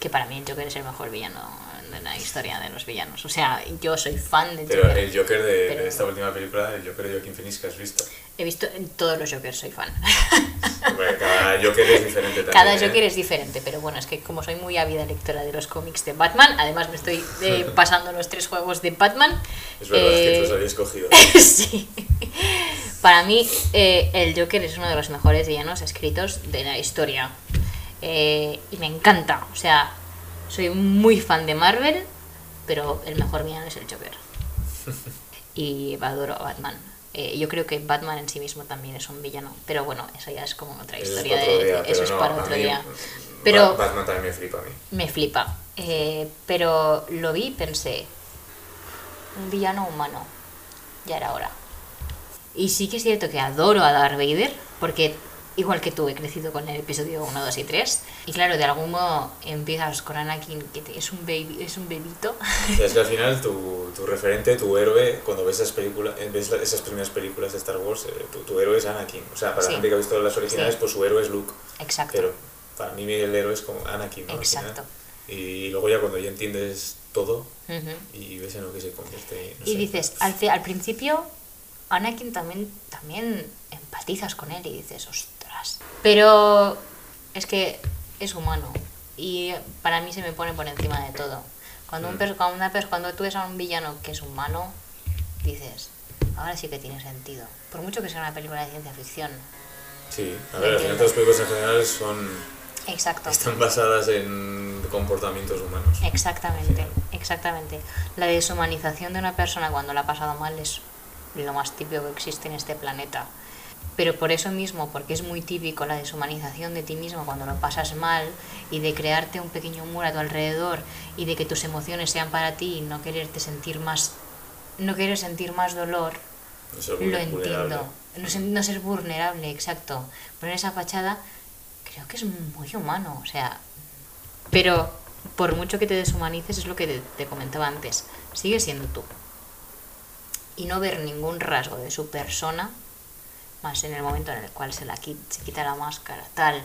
Que para mí el Joker es el mejor villano de la historia de los villanos. O sea, yo soy fan del Pero Joker. el Joker de, Pero- de esta última película, el Joker de Joaquin Phoenix que has visto. He visto en todos los Jokers, soy fan. Bueno, cada Joker es diferente también. Cada ¿eh? Joker es diferente, pero bueno, es que como soy muy ávida lectora de los cómics de Batman, además me estoy eh, (laughs) pasando los tres juegos de Batman. Es verdad, es que eh, tú los había escogido. (laughs) sí. Para mí, el Joker es uno de los mejores villanos escritos de la historia. Y me encanta. O sea, soy muy fan de Marvel, pero el mejor villano es el Joker. (laughs) Y adoro a Batman. Eh, yo creo que Batman en sí mismo también es un villano. Pero bueno, eso ya es como otra Eso historia. de- día, eso es no, para otro mí, día. Pero Batman también me flipa a mí. me flipa. Eh, pero lo vi y pensé, un villano humano, ya era hora. Y sí que es cierto que adoro a Darth Vader, porque igual que tú, he crecido con el episodio 1, 2 y 3. Y claro, de algún modo empiezas con Anakin, que te- es un baby, es un bebito. Es que al (laughs) final tu, tu referente, tu héroe, cuando ves esas, películas, ves esas primeras películas de Star Wars, eh, tu, tu héroe es Anakin. O sea, para Sí. la gente que ha visto las originales, Sí. pues su héroe es Luke. Exacto. Pero para mí el héroe es como Anakin, ¿no? Al Exacto. Y luego ya cuando ya entiendes todo Ujú. y ves en lo que se convierte. no Y sé. dices, al, fi- al principio, Anakin también, también empatizas con él y dices, ostras. Pero es que es humano. Y para mí se me pone por encima de todo. Cuando, un Mm. perso- cuando, una pers- cuando tú ves a un villano que es humano, dices, ahora sí que tiene sentido. Por mucho que sea una película de ciencia ficción. Sí, a ver, al final todas las películas en general son, Exacto. están basadas en comportamientos humanos. Exactamente, exactamente. La deshumanización de una persona cuando la ha pasado mal es lo más típico que existe en este planeta. Pero por eso mismo, porque es muy típico la deshumanización de ti mismo cuando lo pasas mal y de crearte un pequeño muro a tu alrededor y de que tus emociones sean para ti y no quererte sentir más, no querer sentir más dolor, No lo entiendo. No, ser- no ser vulnerable, exacto. Poner esa fachada creo que es muy humano, o sea... Pero por mucho que te deshumanices, es lo que te, te comentaba antes, sigue siendo tú. Y no ver ningún rasgo de su persona, más en el momento en el cual se, la qui- se quita la máscara, tal,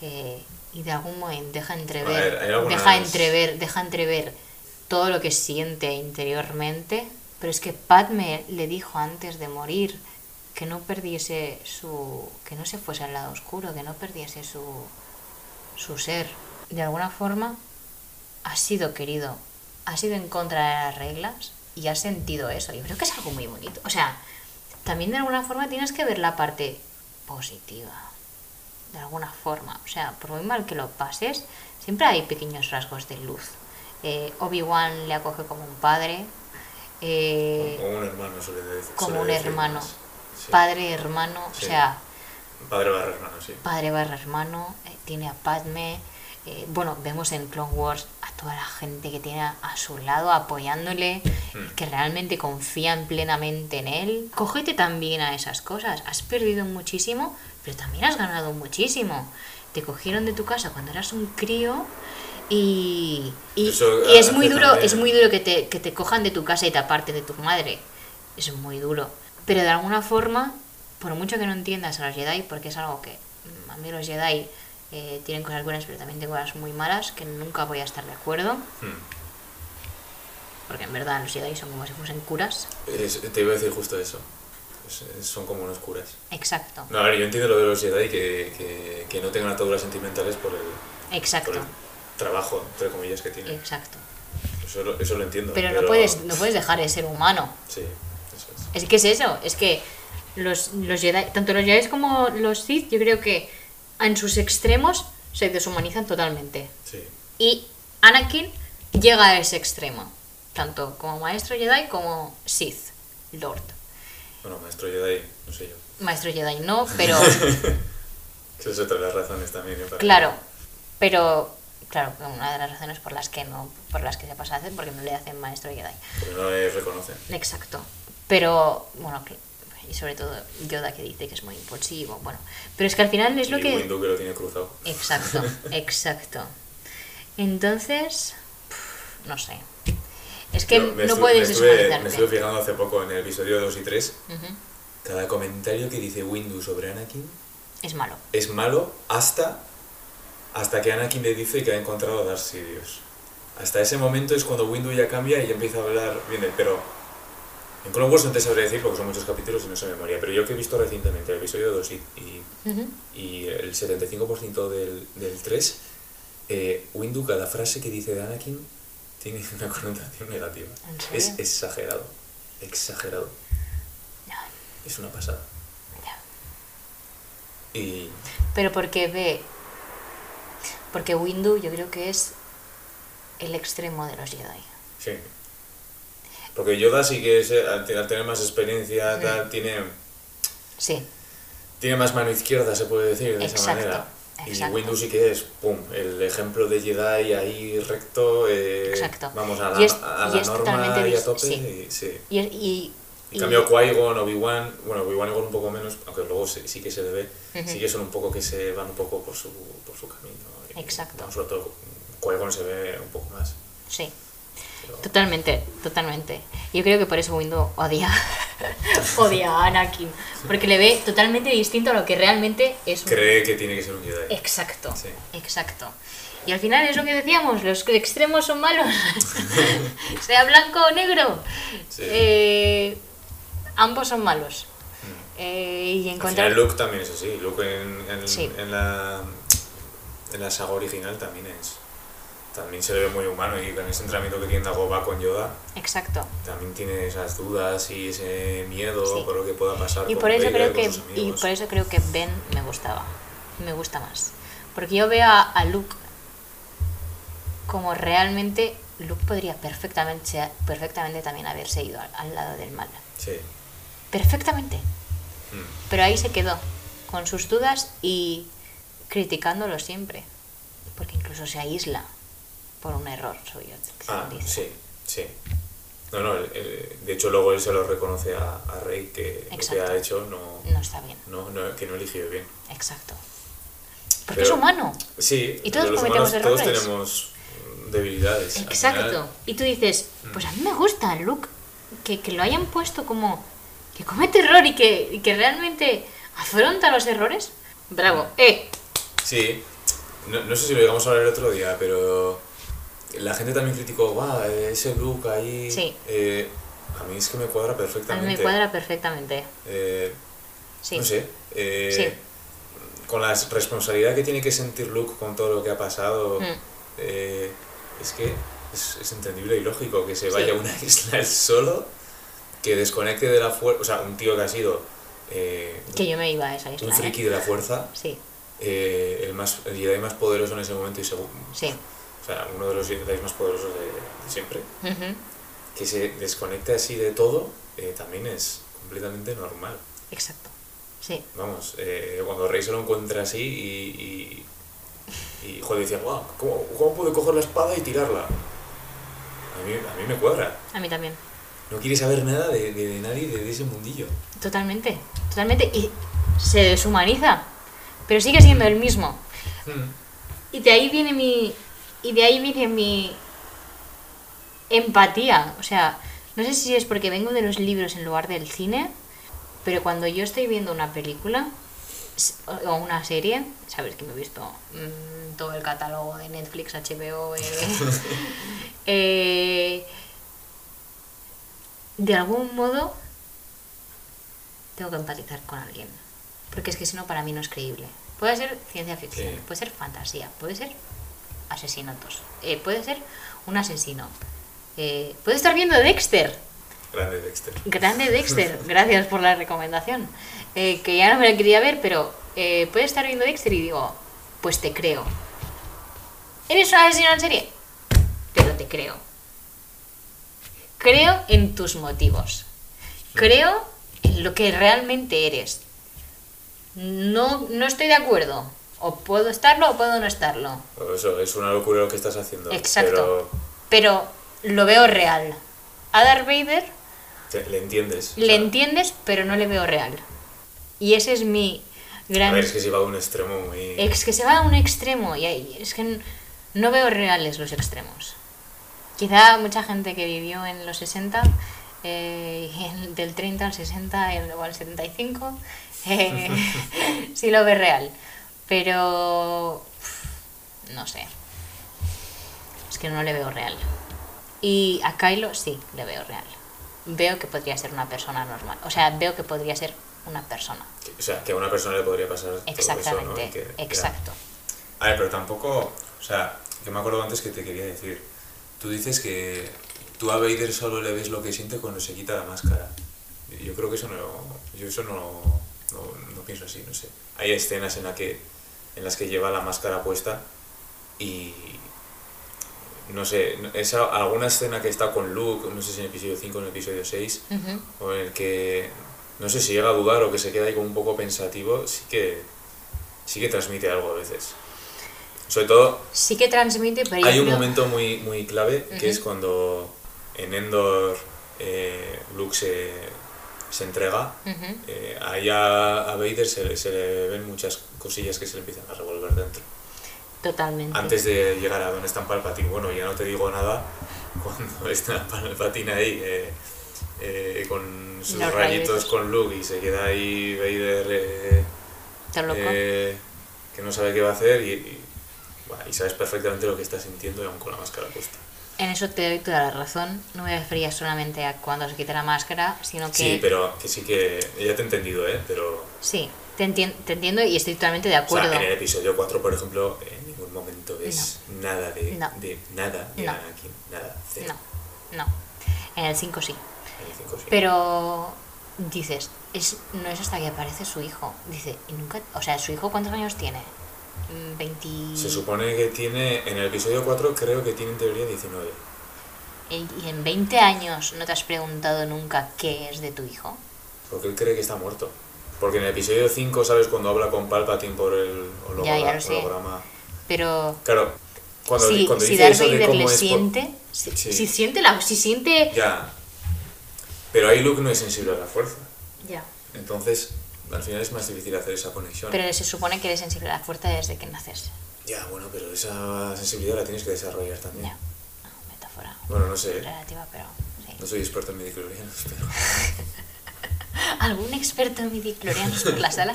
eh, y de algún momento deja entrever, hay algunas- deja entrever, deja entrever todo lo que siente interiormente, pero es que Padme le dijo antes de morir que no perdiese su. que no se fuese al lado oscuro, que no perdiese su. su ser. De alguna forma ha sido querido, ha sido en contra de las reglas y ha sentido eso. Yo creo que es algo muy bonito. O sea, también de alguna forma tienes que ver la parte positiva. De alguna forma. O sea, por muy mal que lo pases, siempre hay pequeños rasgos de luz. Eh, Obi-Wan le acoge como un padre. eh, Como un hermano, suele decir. como un hermano. Sí. Padre, hermano, Sí. o sea, Padre barra hermano, sí. padre barra hermano, eh, tiene a Padme. Eh, bueno, vemos en Clone Wars a toda la gente que tiene a su lado apoyándole, Mm. que realmente confían plenamente en él. Cógete también a esas cosas. Has perdido muchísimo, pero también has ganado muchísimo. Te cogieron de tu casa cuando eras un crío y, y, Eso y es muy duro, también- es muy duro que te, que te cojan de tu casa y te aparten de tu madre. Es muy duro. Pero de alguna forma, por mucho que no entiendas a los Jedi, porque es algo que a mí los Jedi eh, tienen cosas buenas, pero también tienen cosas muy malas, que nunca voy a estar de acuerdo, Hmm. porque en verdad los Jedi son como si fuesen curas. Es- te iba a decir justo eso. Es- son como unos curas. Exacto, No, a ver, yo entiendo lo de los Jedi que, que, que no tengan ataduras sentimentales por el, por exacto, el trabajo, entre comillas, que tienen. exacto. Eso, lo- eso lo entiendo. Pero no puedes, no puedes dejar de ser humano. Sí, eso es. Es que es eso, es que los, los Jedi, tanto los Jedi como los Sith, yo creo que en sus extremos se deshumanizan totalmente. Sí. Y Anakin llega a ese extremo, tanto como maestro Jedi como Sith, Lord. Bueno, maestro Jedi, no sé yo. Maestro Jedi no, pero (laughs) Esa es otra de las razones también. para- claro, pero claro, una de las razones por las que no, por las que se pasa a hacer, porque no le hacen maestro Jedi. Porque no le reconocen. Exacto. Pero, bueno, y sobre todo Yoda que dice que es muy impulsivo, bueno. Pero es que al final es lo y que... Windu que lo tiene cruzado. Exacto, (laughs) exacto. Entonces, no sé. Es que no puedes estuve, me deshumanizarte. estuve fijando hace poco en el episodio 2 y 3. Ujú. Cada comentario que dice Windu sobre Anakin Es malo. es malo hasta, hasta que Anakin le dice que ha encontrado a Darth Sidious. Hasta ese momento es cuando Windu ya cambia y ya empieza a hablar bien de- pero en Clone Wars no te sabría decir porque son muchos capítulos y no sé memoria, pero yo que he visto recientemente el episodio 2 y, y, Ujú. y el 75% del, del 3, eh, Windu cada frase que dice de Anakin tiene una (laughs) connotación negativa. Es exagerado, exagerado. Es una pasada. Y Pero porque ve. Porque Windu yo creo que es el extremo de los Jedi. Sí. Porque Yoda sí que es, eh, al tener más experiencia, tal, tiene, Sí, tiene más mano izquierda, se puede decir, de esa Exacto, manera. Y. Windows sí que es, pum, el ejemplo de Jedi ahí recto, eh, Exacto. vamos a la, es- a la norma y a tope. sí. Y, sí. Y, y En Y- cambio, Qui-Gon, Obi-Wan, bueno, Obi-Wan igual un poco menos, aunque luego sí, sí que se le ve, Ujú. sí que son un poco que se van un poco por su, por su camino. Exacto. sobre todo, Qui-Gon se ve un poco más. Sí. Totalmente, totalmente. Yo creo que por eso Windu odia, (laughs) odia a Anakin. Porque le ve totalmente distinto a lo que realmente es un... Cree que tiene que ser un Jedi. Exacto, Sí. exacto. Y al final es lo que decíamos, los extremos son malos. (laughs) sea blanco o negro. Sí. Eh, ambos son malos. Eh, y Al encontrar... final Luke también es así. Luke en, en, Sí. en la, en la saga original también es. También se le ve muy humano y con ese entrenamiento que tiene Dagobah con Yoda, Exacto. también tiene esas dudas y ese miedo Sí. por lo que pueda pasar Y con por eso Vader, creo que y por eso creo que Ben me gustaba. Me gusta más. Porque yo veo a, a Luke como realmente Luke podría perfectamente perfectamente también haberse ido al, al lado del mal. Sí. Perfectamente. Mm. Pero ahí se quedó con sus dudas y criticándolo siempre. Porque incluso se aísla por un error suyo. Ah, sí, sí. No, no, de hecho luego él se lo reconoce a, a Rey que lo que Exacto. ha hecho no, No está bien. no, no- que no eligió bien. Exacto. Porque Pero- es humano. Sí, Y todos los cometemos humanos todos errores. tenemos mm, debilidades. Exacto. final- Y tú dices, pues a mí me gusta Luke, que, que lo hayan puesto como que comete error y que, y que realmente afronta los errores. Bravo. Eh, Sí, no, no sé si lo llegamos a hablar el otro día, pero la gente también criticó, guau, ese look ahí. Sí. eh, a mí es que me cuadra a mí perfectamente. me cuadra perfectamente. Eh, Sí. No sé. eh, Sí. Con la responsabilidad que tiene que sentir Luke con todo lo que ha pasado, Mm. eh, es que es, es entendible y lógico que se Sí. vaya a una (laughs) isla solo, que desconecte de la fuerza. O sea, un tío que ha sido eh, Que yo me iba a esa un isla. ¿eh? friki de la fuerza, Sí, eh, el, más, el Jedi más poderoso en ese momento y según, sí. Sea, uno de los Jedi más poderosos de, de siempre, que se desconecte así de todo, eh, también es completamente normal. Exacto. Sí. Vamos, eh, cuando Rey se lo encuentra así y, y, y joder, decía, guau, ¿cómo, ¿cómo puede coger la espada y tirarla? A mí, a mí me cuadra. A mí también. No quiere saber nada de, de, de nadie de, de ese mundillo. Totalmente. Totalmente. Y se deshumaniza. Pero sigue siendo el mismo. Y de ahí viene mi. Y de ahí viene mi empatía. O sea, no sé si es porque vengo de los libros en lugar del cine, pero cuando yo estoy viendo una película o una serie, sabes que me he visto mm, todo el catálogo de Netflix, HBO, eh, (laughs) (laughs) eh, de algún modo tengo que empatizar con alguien. Porque es que si no, para mí no es creíble. Puede ser ciencia ficción, Sí. puede ser fantasía, puede ser asesinatos, eh, puede ser un asesino. Eh, puede estar viendo Dexter, Grande Dexter. grande Dexter, (laughs) gracias por la recomendación. Eh, que ya no me la quería ver, pero eh, puede estar viendo Dexter y digo, pues te creo. ¿Eres un asesino en serie? Pero te creo. Creo en tus motivos. Creo en lo que realmente eres. No, no estoy de acuerdo. O puedo estarlo o puedo no estarlo. Eso, es una locura lo que estás haciendo. Exacto. Pero lo veo real. A Darth Vader te- le entiendes. o le sea, entiendes, pero no le veo real. Y ese es mi gran... A ver, es que se va a un extremo muy... Es que se va a un extremo y es que no veo reales los extremos. Quizá mucha gente que vivió en los 60, eh, (laughs) del 30 al 60 y luego al 75, (laughs) eh, (laughs) sí lo ve real. Pero no sé. Es que no le veo real. Y a Kylo sí le veo real. Veo que podría ser una persona normal. O sea, veo que podría ser una persona. O sea, que a una persona le podría pasar todo Exactamente. eso, ¿no? Que- Exacto. A ver, pero tampoco, o sea, que me acuerdo antes que te quería decir. Tú dices que tú a Vader solo le ves lo que siente cuando se quita la máscara. Yo creo que eso no, yo eso no, no, no pienso así, no sé. Hay escenas en, la que, en las que lleva la máscara puesta y no sé, esa, alguna escena que está con Luke, no sé si en el episodio 5 o en el episodio 6, Ujú. o en el que no sé si llega a dudar o que se queda ahí como un poco pensativo, sí que sí que transmite algo a veces. Sobre todo Sí que transmite, pero hay un creo- momento muy, muy clave que Ujú. es cuando en Endor eh, Luke se, se entrega, Ujú. eh, ahí a, a Vader se, le- se le ven muchas cosillas que se le empiezan a revolver dentro. Totalmente. Antes de llegar a donde está Palpatine, bueno, ya no te digo nada (laughs) cuando está Palpatine ahí eh, eh, con sus Los rayitos rayitos. con Luke y se queda ahí Vader eh, eh, que no sabe qué va a hacer y, y, y sabes perfectamente lo que está sintiendo y aún con la máscara puesta. En eso te doy toda la razón. No me refería solamente a cuando se quita la máscara, sino que... Sí, pero que sí que ya te he entendido, ¿eh? Pero Sí, te, entien- te entiendo y estoy totalmente de o sea, acuerdo. en el episodio 4, por ejemplo, en ningún momento ves nada de, No. de nada de No. Anakin, nada, cero. No, no. En el 5 sí. En el cinco sí. Pero dices, es, no es hasta que aparece su hijo. Dice, y nunca... O sea, ¿su hijo cuántos años tiene? Mm, 20... Se supone que tiene, en el episodio 4 creo que tiene en teoría 19. Y y en 20 años no te has preguntado nunca qué es de tu hijo. Porque él cree que está muerto. Porque en el episodio 5, ¿sabes? Cuando habla con Palpatine por el hologra- Ya, ya lo sé. holograma. Pero Claro, cuando, cuando si dice Darth eso de Vader cómo le siente... Si, Sí. si siente la... Si siente... Ya. Pero ahí Luke no es sensible a la fuerza. Ya. Entonces, al final es más difícil hacer esa conexión. Pero se supone que eres sensible a la fuerza desde que naces. Ya, bueno, pero esa sensibilidad la tienes que desarrollar también. Ya. No, metáfora Bueno, no sé, relativa, pero sí. no soy experto en midichlorianos, (laughs) pero... (laughs) ¿Algún experto en midichlorianos por la sala?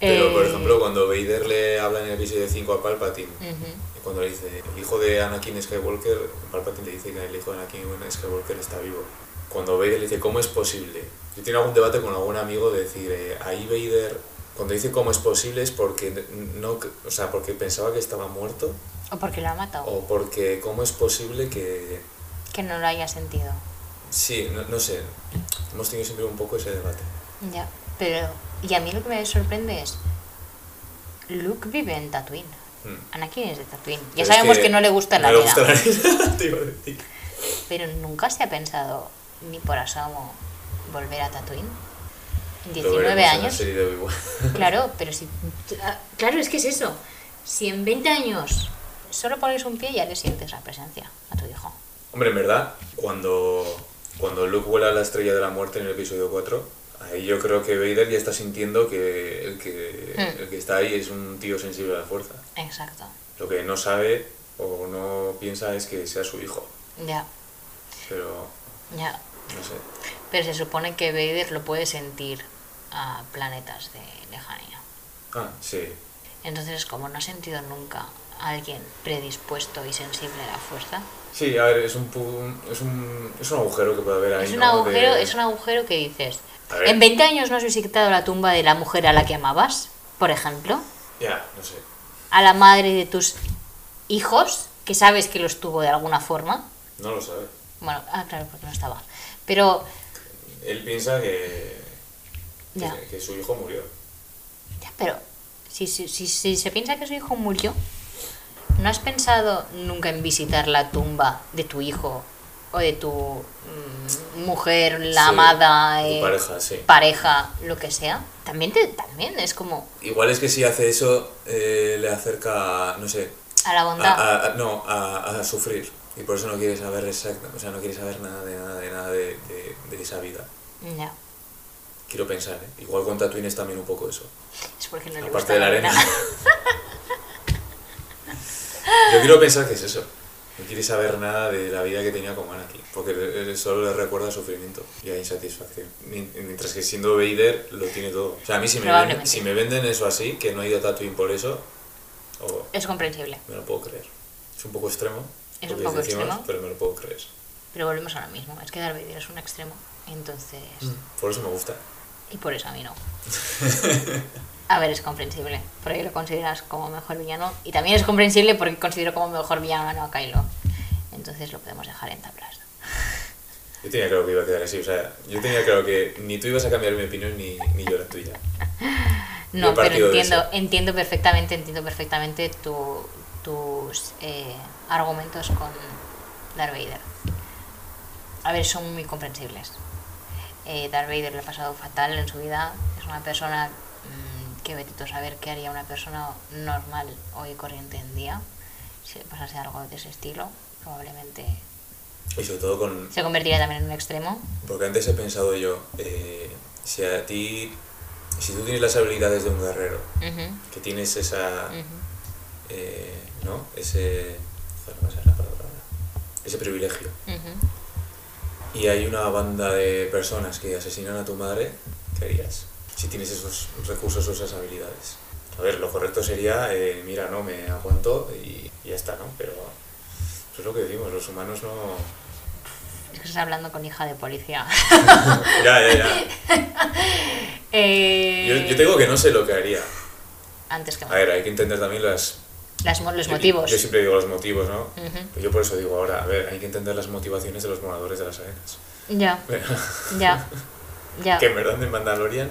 Pero, por Eh, ejemplo, cuando Vader le habla en el episodio 5 a Palpatine, y cuando le dice, el hijo de Anakin Skywalker, Palpatine le dice que el hijo de Anakin Skywalker está vivo. Cuando Vader le dice, ¿cómo es posible? Yo tengo algún debate con algún amigo de decir, eh, ahí Vader, cuando dice cómo es posible es porque, no, o sea, porque pensaba que estaba muerto, O porque lo ha matado. o porque cómo es posible que... Que no lo haya sentido. Sí, no, no sé, hemos tenido siempre un poco ese debate. Ya. Pero... Y a mí lo que me sorprende es... Luke vive en Tatooine. Mm. Anakin es de Tatooine. Ya Pero es sabemos que, no le gusta la no le vida. gusta la arena, (laughs) te iba a decir. Pero nunca se ha pensado ni por asomo volver a Tatooine. En Lo 19 veremos en la años. (laughs) Claro, pero si... ah, Claro, es que es eso. Si en 20 años solo pones un pie ya le sientes la presencia a tu hijo. Hombre, en verdad, cuando, cuando Luke vuela a la estrella de la muerte en el episodio 4, ahí yo creo que Vader ya está sintiendo que el que, Hmm. el que está ahí es un tío sensible a la fuerza. Exacto. Lo que no sabe o no piensa es que sea su hijo. Ya, Pero, ya. no sé. Pero se supone que Vader lo puede sentir a planetas de lejanía. Ah, sí. Entonces, como no ha sentido nunca alguien predispuesto y sensible a la fuerza, Sí, a ver, es un, es un, es un agujero que puede haber ahí. es un ¿no? agujero, De- es un agujero que dices. En 20 años no has visitado la tumba de la mujer a la que amabas, por ejemplo, Ya, no sé. a la madre de tus hijos, que sabes que los tuvo de alguna forma. No lo sabe. Bueno, ah, claro, porque no estaba. Pero, Él piensa que, que, Ya. que su hijo murió. ya, pero si, si, si, si se piensa que su hijo murió, ¿no has pensado nunca en visitar la tumba de tu hijo o de tu mm, mujer, la Sí, amada, tu eh, pareja, sí. pareja, lo que sea? También, te, también es como Igual es que si hace eso, eh, le acerca, no sé, a la bondad. a- a- no, a, a sufrir. Y por eso no quiere saber exacta, o sea, no quiere saber nada de nada de nada de, de- de esa vida. Ya. Quiero pensar, ¿eh? Igual con Tatooine es también un poco eso. Es porque no le Aparte gusta de la arena. (laughs) Yo quiero pensar que es eso. No quiere saber nada de la vida que tenía como Anakin, porque solo le recuerda sufrimiento y a insatisfacción. Mien- Mientras que siendo Vader lo tiene todo. O sea, a mí si me, venden, si me venden eso así, que no ha ido a Tatooine por eso, o Es comprensible. me lo puedo creer. Es un poco extremo, Es un poco decimos, extremo. pero me lo puedo creer. Pero volvemos a lo mismo. Es que Darth Vader es un extremo. Entonces... Por eso me gusta. Y por eso a mí no. (laughs) A ver, es comprensible. Porque lo consideras como mejor villano. Y también es comprensible porque considero como mejor villano a Kylo. Entonces lo podemos dejar en tablas. Yo tenía claro que iba a quedar así, o sea, yo tenía claro que ni tú ibas a cambiar mi opinión ni, ni yo la tuya. (laughs) No, pero entiendo, entiendo perfectamente, entiendo perfectamente tu- tus eh, argumentos con Darth Vader. A ver, son muy comprensibles. Eh, Darth Vader le ha pasado fatal en su vida. Es una persona mm, que vete tú a saber qué haría una persona normal hoy corriente en día. Si pasase algo de ese estilo, probablemente Y sobre todo con... Se convertiría también en un extremo. Porque antes he pensado yo, eh, si a ti, si tú tienes las habilidades de un guerrero, Ujú, que tienes esa, ujú. eh, ¿no? Ese, joder, no me sale la palabra ese privilegio. Ujú. Y hay una banda de personas que asesinan a tu madre, ¿qué harías? Si tienes esos recursos o esas habilidades. A ver, lo correcto sería, eh, mira, no, me aguanto y, y ya está, ¿no? Pero eso es lo que decimos, los humanos no... Es que estás hablando con hija de policía. (laughs) ya, ya, ya. (laughs) Eh, Yo, yo te digo que no sé lo que haría. Antes que A ver, hay que entender también las... Las los yo- motivos. Yo siempre digo los motivos, ¿no? Ujú. Pues yo por eso digo ahora, a ver, hay que entender las motivaciones de los moradores de las arenas. Ya, (laughs) ya, ya. que en verdad en Mandalorian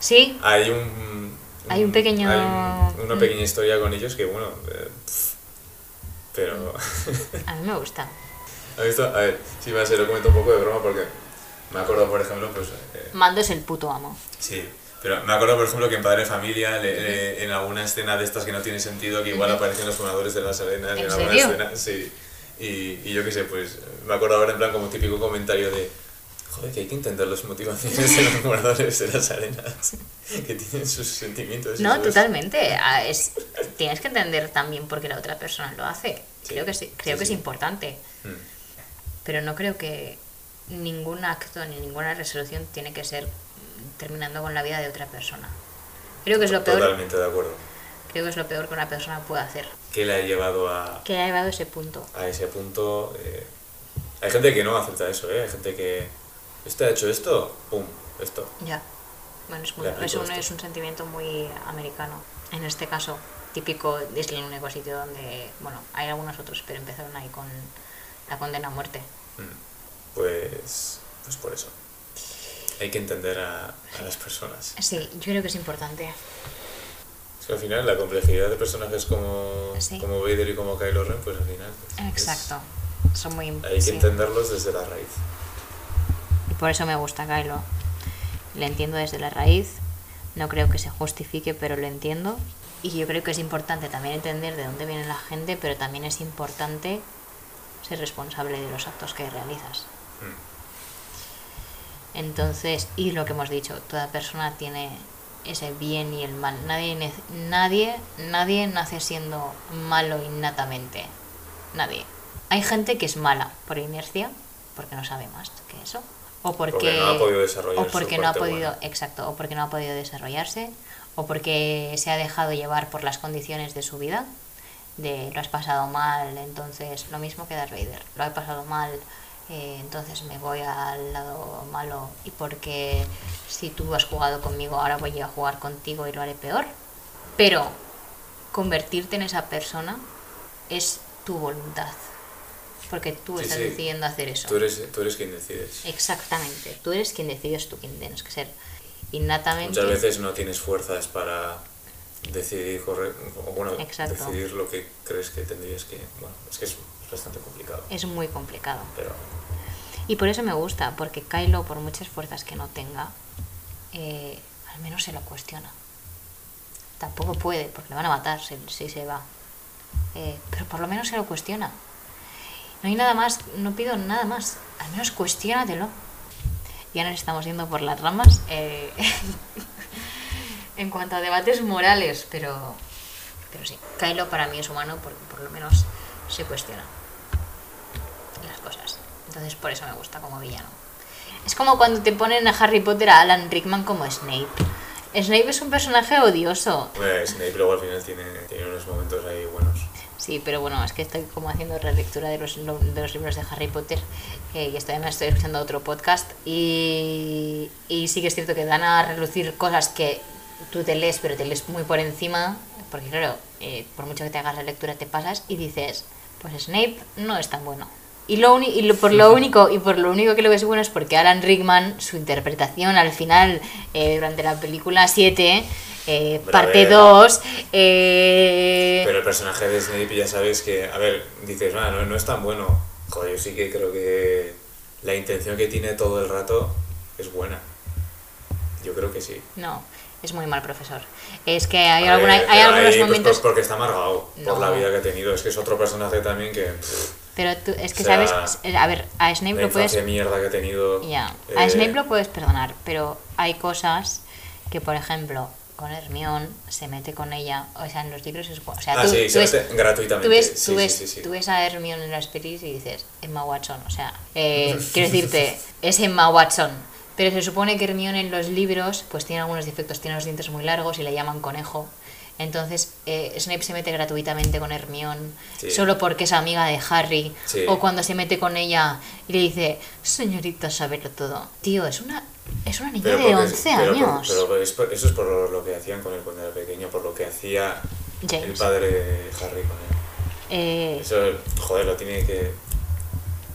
Sí, hay un... Hay un pequeño- hay un- una mm. pequeña historia con ellos que, bueno... eh, pero... a mí me gusta. (laughs) ¿Has visto? A ver, sí, me lo comento un poco de broma porque me acuerdo, por ejemplo, pues... eh, Mando es el puto amo. sí, pero me acuerdo, por ejemplo, que en Padre Familia, le- le- en alguna escena de estas que no tiene sentido, que igual aparecen los moradores de las arenas ¿En alguna serio? escena, sí. Y, y yo qué sé, pues me acuerdo ahora en plan como típico comentario de... Joder, que hay que entender las motivaciones de los (laughs) moradores de las arenas, que tienen sus sentimientos. No, totalmente. Ah, Es, tienes que entender también por qué la otra persona lo hace. Sí, Creo que sí, creo sí, que es importante. Mm. Pero no creo que ningún acto ni ninguna resolución tiene que ser terminando con la vida de otra persona. Creo que es lo peor, Totalmente de acuerdo. creo que es lo peor que una persona puede hacer. ¿Qué le ha llevado a, Que ha llevado a ese punto. a ese punto? eh, hay gente que no acepta eso, ¿eh? Hay gente que... ¿Este ha hecho esto? ¡Pum! Esto. Ya. Bueno, es, muy- es, un, es un sentimiento muy americano. En este caso, típico es el único sitio donde, bueno, hay algunos otros, pero empezaron ahí con la condena a muerte. Mm. Pues... Pues por eso. Hay que entender a, a las personas. Sí, yo creo que es importante. Es que al final la complejidad de personajes como, Sí. como Vader y como Kylo Ren, pues al final... es- Exacto. Son muy hay que sí. entenderlos desde la raíz. Por eso me gusta Kylo. Le entiendo desde la raíz. No creo que se justifique, pero lo entiendo. Y yo creo que es importante también entender de dónde viene la gente, pero también es importante ser responsable de los actos que realizas. Mm. Entonces, y lo que hemos dicho, toda persona tiene ese bien y el mal. Nadie, nadie, nadie nace siendo malo innatamente. Nadie. Hay gente que es mala por inercia, porque no sabe más que eso. O porque, Porque no ha podido desarrollar o porque no ha podido, buena. exacto, o porque no ha podido desarrollarse, o porque se ha dejado llevar por las condiciones de su vida, de lo has pasado mal, entonces lo mismo que Darth Vader, lo he pasado mal, eh, entonces me voy al lado malo y porque si tú has jugado conmigo ahora voy a jugar contigo y lo haré peor. Pero convertirte en esa persona es tu voluntad, porque tú Sí, estás sí. decidiendo hacer eso. Tú eres, tú eres quien decides. Exactamente, tú eres quien decides tú quién tienes que ser. Innatamente. Muchas veces no tienes fuerzas para decidir corre- o bueno, Exacto. decidir lo que crees que tendrías que... Bueno, es que es bastante complicado, Es muy complicado. pero... Y por eso me gusta, porque Kylo, por muchas fuerzas que no tenga, eh, al menos se lo cuestiona. Tampoco puede, porque le van a matar si, si se va. Eh, pero por lo menos se lo cuestiona. No hay nada más, no pido nada más. Al menos cuestiónatelo. Ya nos estamos yendo por las ramas. eh, (laughs) en cuanto a debates morales, pero, pero sí. Kylo para mí es humano porque por lo menos se cuestiona las cosas. Entonces por eso me gusta como villano. Es como cuando te ponen a Harry Potter a Alan Rickman como Snape. Snape es un personaje odioso. Bueno, Snape luego al final tiene, tiene unos momentos ahí. Sí, pero bueno, es que estoy como haciendo relectura de los, lo- de los libros de Harry Potter eh, y estoy, además estoy escuchando otro podcast y, y sí que es cierto que dan a relucir cosas que tú te lees, pero te lees muy por encima, porque claro, eh, por mucho que te hagas la lectura te pasas y dices, pues Snape no es tan bueno. Y, lo y lo- por lo único y por lo único que lo ves bueno es porque Alan Rickman, su interpretación al final, eh, durante la película 7, eh, a parte ver. 2, eh, Pero el personaje de Snape ya sabes que, a ver, dices, "Ah, no, no es tan bueno. Joder, yo sí que creo que la intención que tiene todo el rato es buena. Yo creo que sí. No, es muy mal profesor. Es que hay, A alguna- ver, hay algunos ahí, pues, momentos... por- porque está amargado por No. la vida que ha tenido. Es que es otro personaje también que... pff, Pero tú, es que O sea, sabes, a ver, a Snape La lo puedes mierda que ha tenido. Ya, a eh, Snape lo puedes perdonar, pero hay cosas que, por ejemplo, con Hermione se mete con ella, o sea, en los libros es... O sea, Ah, tú, sí, tú se ves, mete gratuitamente. tú ves, Sí, tú ves, sí, tú ves a Hermione en las pelis y dices, Emma Watson, o sea, eh, (laughs) quiero decirte, es Emma Watson. Pero se supone que Hermione en los libros pues tiene algunos defectos, tiene los dientes muy largos y le llaman conejo. Entonces eh, Snape se mete gratuitamente con Hermione Sí. solo porque es amiga de Harry. Sí. O cuando se mete con ella y le dice, señorita, saberlo todo. Tío, es una, es una niña Pero de porque- 11 pero por- años. pero es por- eso es por lo, que hacían con él cuando era pequeño, por lo que hacía el James. padre de Harry con él. Eh, Eso, joder, lo tiene que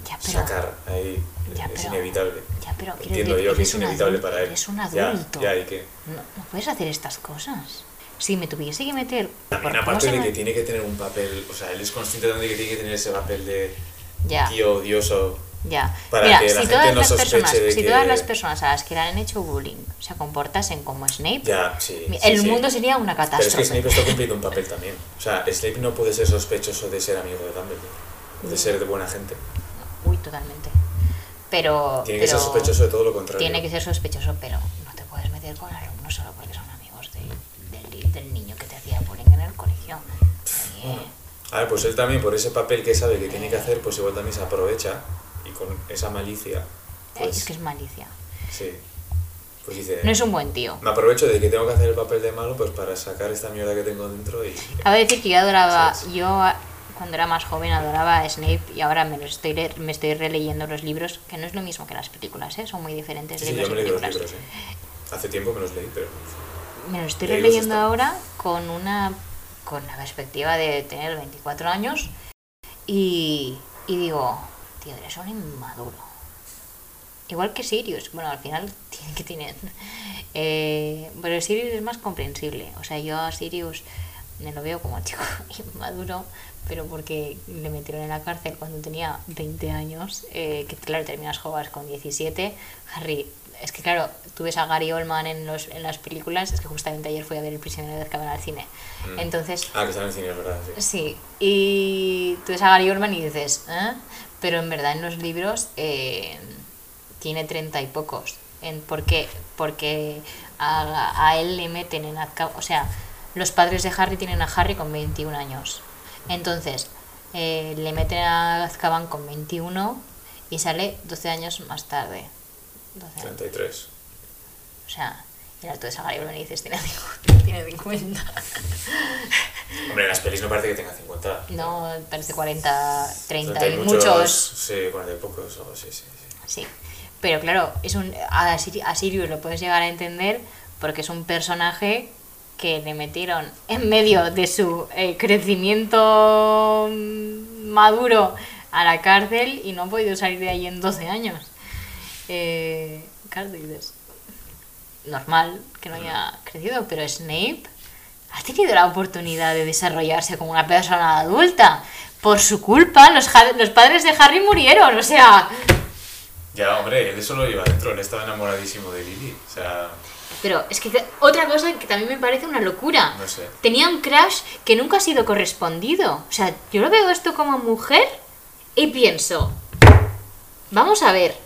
ya, pero, sacar ahí. Ya, es pero- inevitable. ya, pero Entiendo yo que es inevitable adulto, para él. eres un adulto. Ya, y que. no, no puedes hacer estas cosas. Si me tuviese que meter... También por- ¿cómo aparte de que tiene que tener un papel, o sea, él es consciente de que tiene que tener ese papel de tío odioso. Ya. Para Mira, que la si gente todas no las personas, de si que- todas las personas a las que le han hecho bullying se comportasen como Snape, Ya, sí. sí, el sí. mundo sería una Pero es catástrofe. que Snape está cumpliendo un papel también. O sea, Snape no puede ser sospechoso de ser amigo de Dumbledore, de ser de buena gente. Uy, totalmente. Pero Tiene que pero ser sospechoso de todo lo contrario. Tiene que ser sospechoso, pero no te puedes meter con alumnos solo porque son amigos de- del, del niño que te hacía bullying en el colegio. Oye, A ver, pues él también, por ese papel que sabe que tiene que hacer, pues igual también se aprovecha y con esa malicia, pues es que es malicia. sí. Pues dice, No es un buen tío. me aprovecho de que tengo que hacer el papel de malo, pues para sacar esta mierda que tengo dentro y... Cabe decir que yo adoraba, sí. yo cuando era más joven adoraba a Snape y ahora me, lo estoy, me estoy releyendo los libros, que no es lo mismo que las películas, ¿eh? son muy diferentes Sí, sí, yo me leí los libros, ¿eh? Hace tiempo que los leí, pero... Me lo estoy releyendo ahora con una con la perspectiva de tener 24 años y, y digo, tío, eres un inmaduro. Igual que Sirius, bueno, al final (laughs) tiene que tienen. Eh, pero Sirius es más comprensible. O sea, yo a Sirius me lo veo como (laughs) chico inmaduro, pero porque le metieron en la cárcel cuando tenía 20 años, eh, que claro, terminas juegas con 17. Harry, es que claro, tú ves a Gary Oldman en, los, en las películas, es que justamente ayer fui a ver El prisionero de Azkaban al cine. Mm. Entonces, Ah, que está en el cine, es verdad, sí. Sí, y tú ves a Gary Oldman y dices, ¿eh? Pero en verdad en los libros eh, tiene treinta y pocos. En, ¿Por qué? Porque a, a él le meten en o sea, los padres de Harry tienen a Harry con 21 años. Entonces, eh, le meten a Azkaban con 21 y sale 12 años más tarde. 12 años. 33. O sea, ahora tú a Gary Oldman y dices, tiene 50. Tiene 50. (laughs) Hombre, en las pelis no parece que tenga 50. No, parece 40, 30 hay y muchos. Sí, 40 y pocos, o sí, sí, sí. Sí, pero claro, es un, a Sirius lo puedes llegar a entender porque es un personaje que le metieron en medio de su eh, crecimiento mm, maduro a la cárcel y no ha podido salir de ahí en 12 años. Eh, claro, dices, normal que no haya crecido, pero Snape ha tenido la oportunidad de desarrollarse como una persona adulta. Por su culpa, los, padres de Harry murieron, o sea... Ya, hombre, él eso lo lleva dentro, él estaba enamoradísimo de Lily. O sea, Pero es que otra cosa que también me parece una locura. no sé. Tenía un crush que nunca ha sido correspondido. O sea, yo lo veo esto como mujer y pienso, vamos a ver,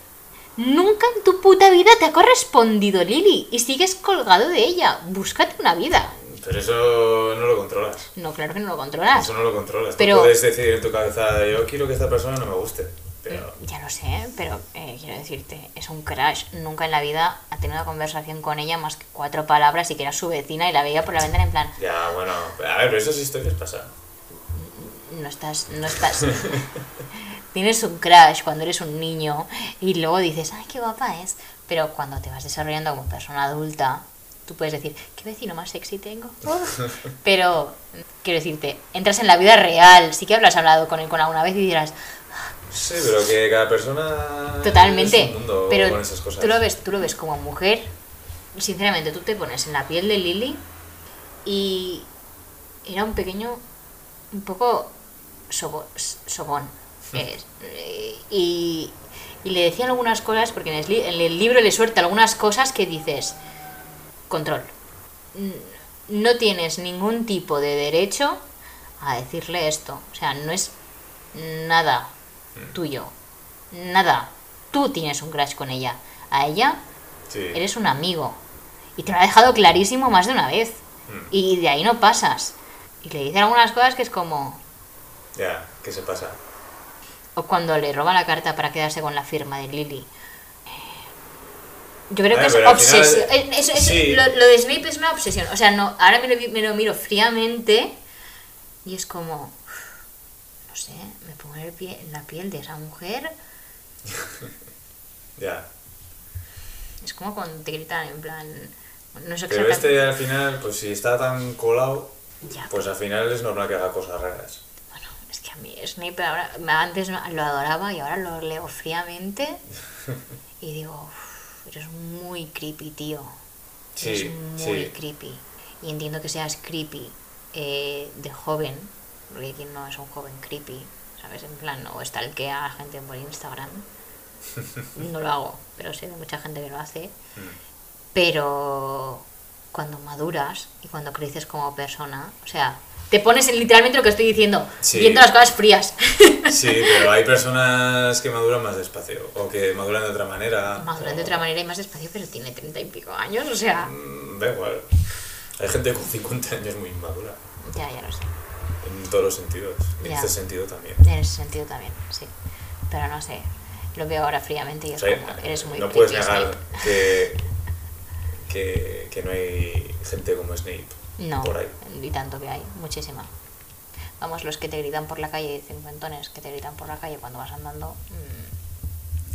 nunca en tu puta vida te ha correspondido Lily y sigues colgado de ella. Búscate una vida. Pero eso no lo controlas. No, claro que no lo controlas. Eso no lo controlas. Pero- Tú puedes decidir en tu cabeza, yo quiero que esta persona no me guste. Pero Ya lo sé, pero eh, quiero decirte, es un crush. Nunca en la vida ha tenido una conversación con ella más que cuatro palabras y que era su vecina y la veía por la ventana en plan, ya, bueno, a ver, pero esas historias pasan. no estás, no estás. (laughs) Tienes un crush cuando eres un niño y luego dices, ay, qué guapa es. Pero cuando te vas desarrollando como persona adulta, tú puedes decir, qué vecino más sexy tengo. Oh". (laughs) Pero, quiero decirte, entras en la vida real, sí que habrás hablado con él con alguna vez y dirás, Sí, pero que cada persona. totalmente. Es un mundo pero con esas cosas. tú lo ves, tú lo ves como mujer. Sinceramente, tú te pones en la piel de Lily y era un pequeño, un poco sobo- sobón. Eh, y, y le decían algunas cosas, porque en el, li- en el libro le suelta algunas cosas que dices, control. No tienes ningún tipo de derecho a decirle esto. O sea, no es nada tuyo. Nada. Tú tienes un crush con ella. A ella Sí. eres un amigo. Y te lo ha dejado clarísimo más de una vez. Mm. Y de ahí no pasas. Y le dicen algunas cosas que es como... Ya, ¿qué se pasa? O cuando le roba la carta para quedarse con la firma de Lily. Eh, Yo creo que es final- obsesión. Es- es- sí. lo, lo de Snape es una obsesión. O sea, no, ahora me lo, me lo miro fríamente y es como. No sé, me pongo en, el pie, en la piel de esa mujer. (laughs) Ya. Es como cuando te gritan en plan. No sé Pero exactamente. este al final, pues si está tan colado, Ya, pues al final es normal que haga cosas raras. Es que a mí Snape ahora, antes lo adoraba y ahora lo leo fríamente (laughs) y digo, "Uf, eres muy creepy, tío. Sí, eres muy sí. creepy. Y entiendo que seas creepy eh, de joven, porque quien no es un joven creepy, ¿sabes? En plan, o stalkea a gente por Instagram. No lo hago, pero sé de mucha gente que lo hace. Mm. Pero cuando maduras y cuando creces como persona, o sea, te pones en literalmente lo que estoy diciendo, Sí. viendo las cosas frías. (laughs) Sí, pero hay personas que maduran más despacio o que maduran de otra manera. Maduran de otra manera y más despacio, pero tiene treinta y pico años, o sea, Mm, Da igual. Hay gente con 50 años muy inmadura, ya, ya lo sé. en todos los sentidos. En este sentido también. En ese sentido también, sí. Pero no sé, lo veo ahora fríamente y es como, eres muy no puedes negar (laughs) que, que no hay gente como Snape No, por ahí. y tanto que hay, muchísima. Vamos, los que te gritan por la calle, cincuentones que te gritan por la calle cuando vas andando, mm,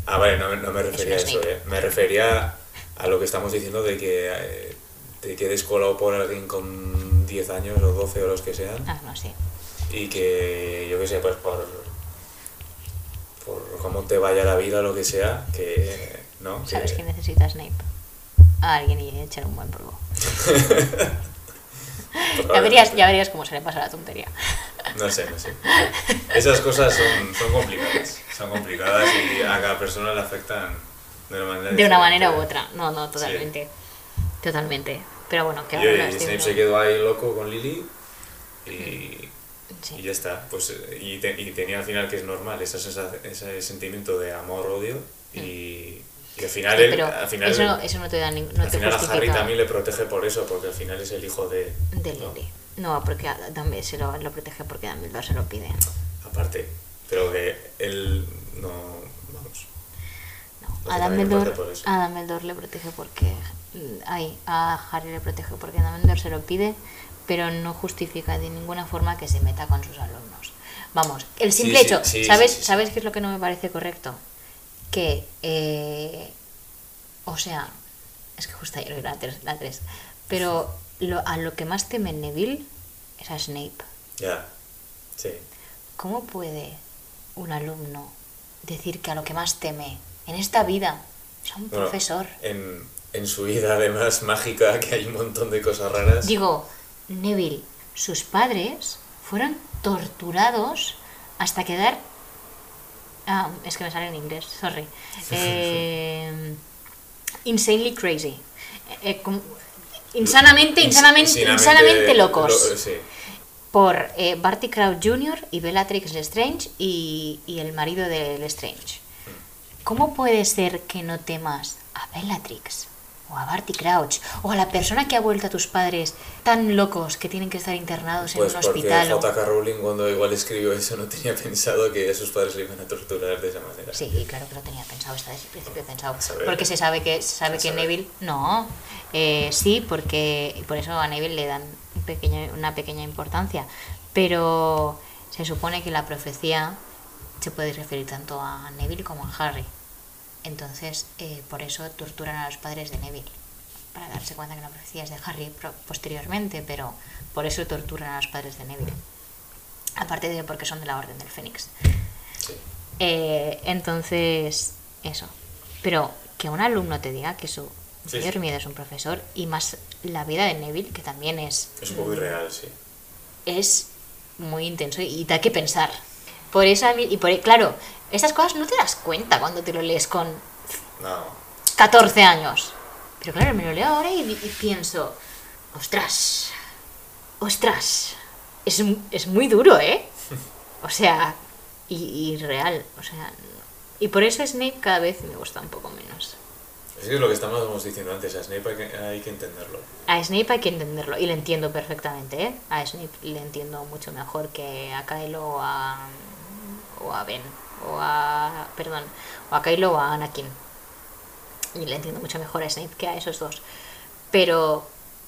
Ah, vale, no, no me refería a eso, eh. Me refería a lo que estamos diciendo de que eh, te quedes colado por alguien con 10 años o 12 o los que sean ah, no sé. y que, yo qué sé, pues por, por cómo te vaya la vida o lo que sea, que, ¿no? ¿Sabes que, quién necesita Snape? A alguien y echar un buen polvo. (laughs) (laughs) Ya verías, ya verías cómo se le pasa la tontería. (laughs) No sé, no sé. Esas cosas son, son complicadas. Son complicadas y a cada persona le afectan de una manera De una manera u otra. No, no, totalmente. Totalmente. Pero bueno, que Y, ahora Snape se quedó ahí loco con Lily y, Sí. y ya está. Pues, y, te- y tenía al final que es normal esa ese sentimiento de amor-odio y, y al final, Sí, él- pero al final, eso, él- no- eso no te da ni- no al te final a Harry justifica también le protege por eso, porque al final es el hijo de... de ¿no? Lily. No, porque Dumbledore se lo, lo protege porque Dumbledore se lo pide. Aparte, pero que él no... Vamos. No, a también Dumbledore, a Dumbledore le protege porque... Ay, a Harry le protege porque Dumbledore se lo pide, pero no justifica de ninguna forma que se meta con sus alumnos. Vamos, el simple sí, hecho, sí, ¿sabes, sí. ¿sabes qué es lo que no me parece correcto? Que, eh, o sea, es que justo ayer vi la 3, la tres, pero lo, a lo que más teme Neville es a Snape. Ya, sí. ¿Cómo puede un alumno decir que a lo que más teme en esta vida es a un Bueno, profesor? En, en su vida, además, mágica, que hay un montón de cosas raras. Digo, Neville, sus padres fueron torturados hasta quedar... Ah, es que me sale en inglés, sorry. Eh, insanely crazy. Eh, eh, com- insanamente, Ins- insanamente, insanamente locos. lo- sí. por eh, Barty Crouch Jr. y Bellatrix Lestrange y, y el marido de Lestrange. ¿Cómo puede ser que no temas a Bellatrix o a Barty Crouch o a la persona que ha vuelto a tus padres tan locos que tienen que estar internados Pues en un porque hospital? o- J.K. Rowling cuando igual escribió eso no tenía pensado que a sus padres le iban a torturar de esa manera. Sí, claro que lo tenía pensado, está desde el principio pensado. Porque se sabe que, se sabe A que saber. Neville. No, eh, sí, porque por eso a Neville le dan un pequeño, una pequeña importancia. Pero se supone que la profecía se puede referir tanto a Neville como a Harry. Entonces, eh, por eso torturan a los padres de Neville. Para darse cuenta que la profecía es de Harry posteriormente, pero por eso torturan a los padres de Neville. Aparte de porque son de la Orden del Fénix. Eh, entonces, eso. Pero que un alumno te diga que su Sí, mayor sí. miedo es un profesor y más la vida de Neville, que también es, Es poco irreal, sí. es muy intenso y da que pensar. Por eso, a mí- y por, claro, esas cosas no te das cuenta cuando te lo lees con No. 14 años. Pero claro, me lo leo ahora y, y pienso, ostras, ostras, es, es muy duro, ¿eh? O sea, y, y real. O sea, y por eso Snape cada vez me gusta un poco menos. Es que es lo que estábamos diciendo antes, a Snape hay que, hay que entenderlo. A Snape hay que entenderlo y le entiendo perfectamente, ¿eh? A Snape le entiendo mucho mejor que a Kylo o a, o a Ben. O a. Perdón. O a Kylo o a Anakin. Y le entiendo mucho mejor a Snape que a esos dos. Pero.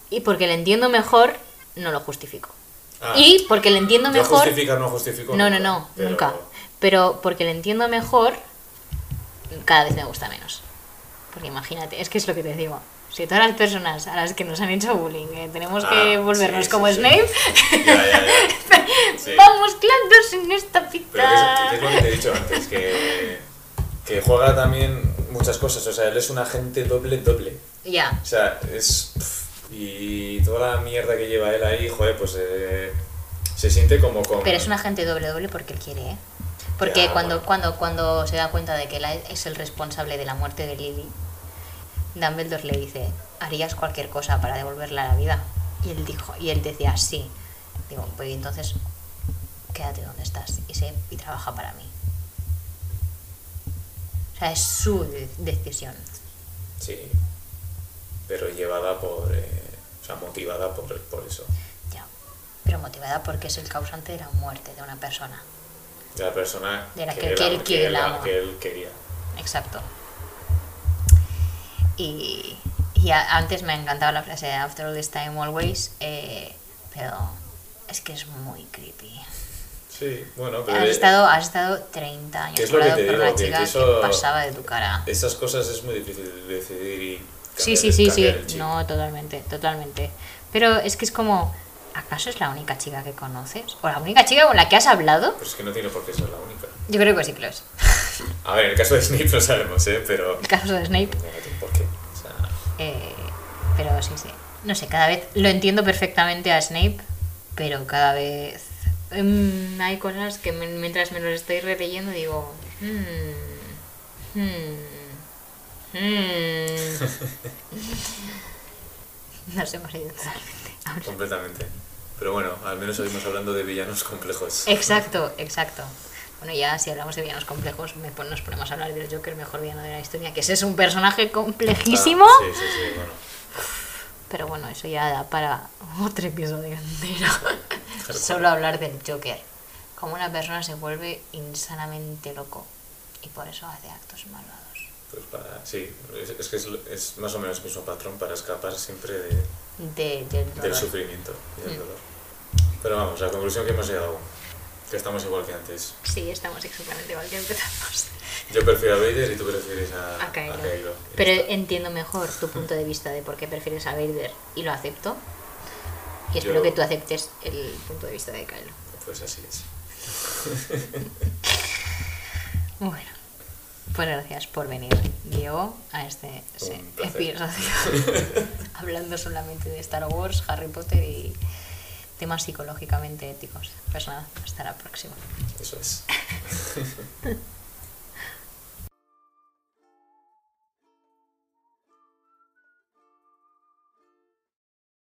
Y porque le entiendo mejor, no lo justifico. Ah, Y porque le entiendo mejor. justificar no justifico. No, no, no, pero- nunca. Pero porque le entiendo mejor, cada vez me gusta menos. Porque imagínate, es que es lo que te digo. Si todas las personas a las que nos han hecho bullying eh, tenemos que Ah, volvernos sí, como sí, sí. Snape, Ya, ya, ya. (laughs) Sí. vamos claros en esta Pero pita. que es, que es lo que te he dicho antes, que, que juega también muchas cosas. O sea, él es un agente doble, doble. Ya, O sea, es. Y toda la mierda que lleva él ahí, joder, pues eh, se siente como con. pero es un agente doble doble porque él quiere, ¿eh? Porque Ya, cuando, bueno. cuando, cuando se da cuenta de que él es el responsable de la muerte de Lily, Dumbledore le dice, ¿harías cualquier cosa para devolverle a la vida? Y él dijo, y él decía, sí. Digo, pues entonces quédate donde estás y, sé, y trabaja para mí. O sea, es su de- decisión. Sí. Pero llevada por. eh, o sea, motivada por, por eso. Ya. Pero motivada porque es el causante de la muerte de una persona. De la persona De la que- él que él que él quería. Exacto. Y, y a- antes me encantaba la frase After all this time always, eh, pero es que es muy creepy. Sí, bueno, pero. Has eh, estado, has estado 30 años ¿Qué es lo que colado te por digo? una Que- chica que pasaba de tu cara. Esas cosas es muy difícil de decidir y. Sí, cambiar- sí, sí, sí. No, totalmente, totalmente. Pero es que es como, ¿acaso es la única chica que conoces? ¿O la única chica con la que has hablado? Pero es que no tiene por qué ser la única. Yo creo que sí que lo es. A ver, en el caso de Snape no sabemos, ¿eh? Pero. El caso de Snape No tiene por qué. Eh, pero sí, sí. No sé, cada vez lo entiendo perfectamente a Snape, pero cada vez mm, hay cosas que me- mientras me los estoy releyendo digo... hmm, hmm, hmm". Nos hemos ido totalmente. Ahora- completamente. Pero bueno, al menos seguimos hablando de villanos complejos. Exacto, exacto. Bueno, ya si hablamos de villanos complejos, me pon- nos ponemos a hablar del Joker, mejor villano de la historia, que ese es un personaje complejísimo. Sí, sí, sí, bueno. Pero bueno, eso ya da para otro episodio entero. Solo hablar del Joker. Como una persona se vuelve insanamente loco. Y por eso hace actos malvados. Pues para, sí, es, es que es, es más o menos el mismo patrón para escapar siempre de, De, del sufrimiento y del Mm. dolor. Pero vamos, la conclusión que hemos llegado, que estamos igual que antes. Sí, estamos exactamente igual que empezamos. Yo prefiero a Vader y tú prefieres a, A Kylo. Pero entiendo mejor tu punto de vista de por qué prefieres a Vader y lo acepto. Y espero Yo- que tú aceptes el punto de vista de Kylo. Pues así es. (laughs) Bueno, pues gracias por venir, Diego, a este episodio. (laughs) Hablando solamente de Star Wars, Harry Potter y temas psicológicamente éticos. Pues nada, hasta la próxima. Eso es. (laughs)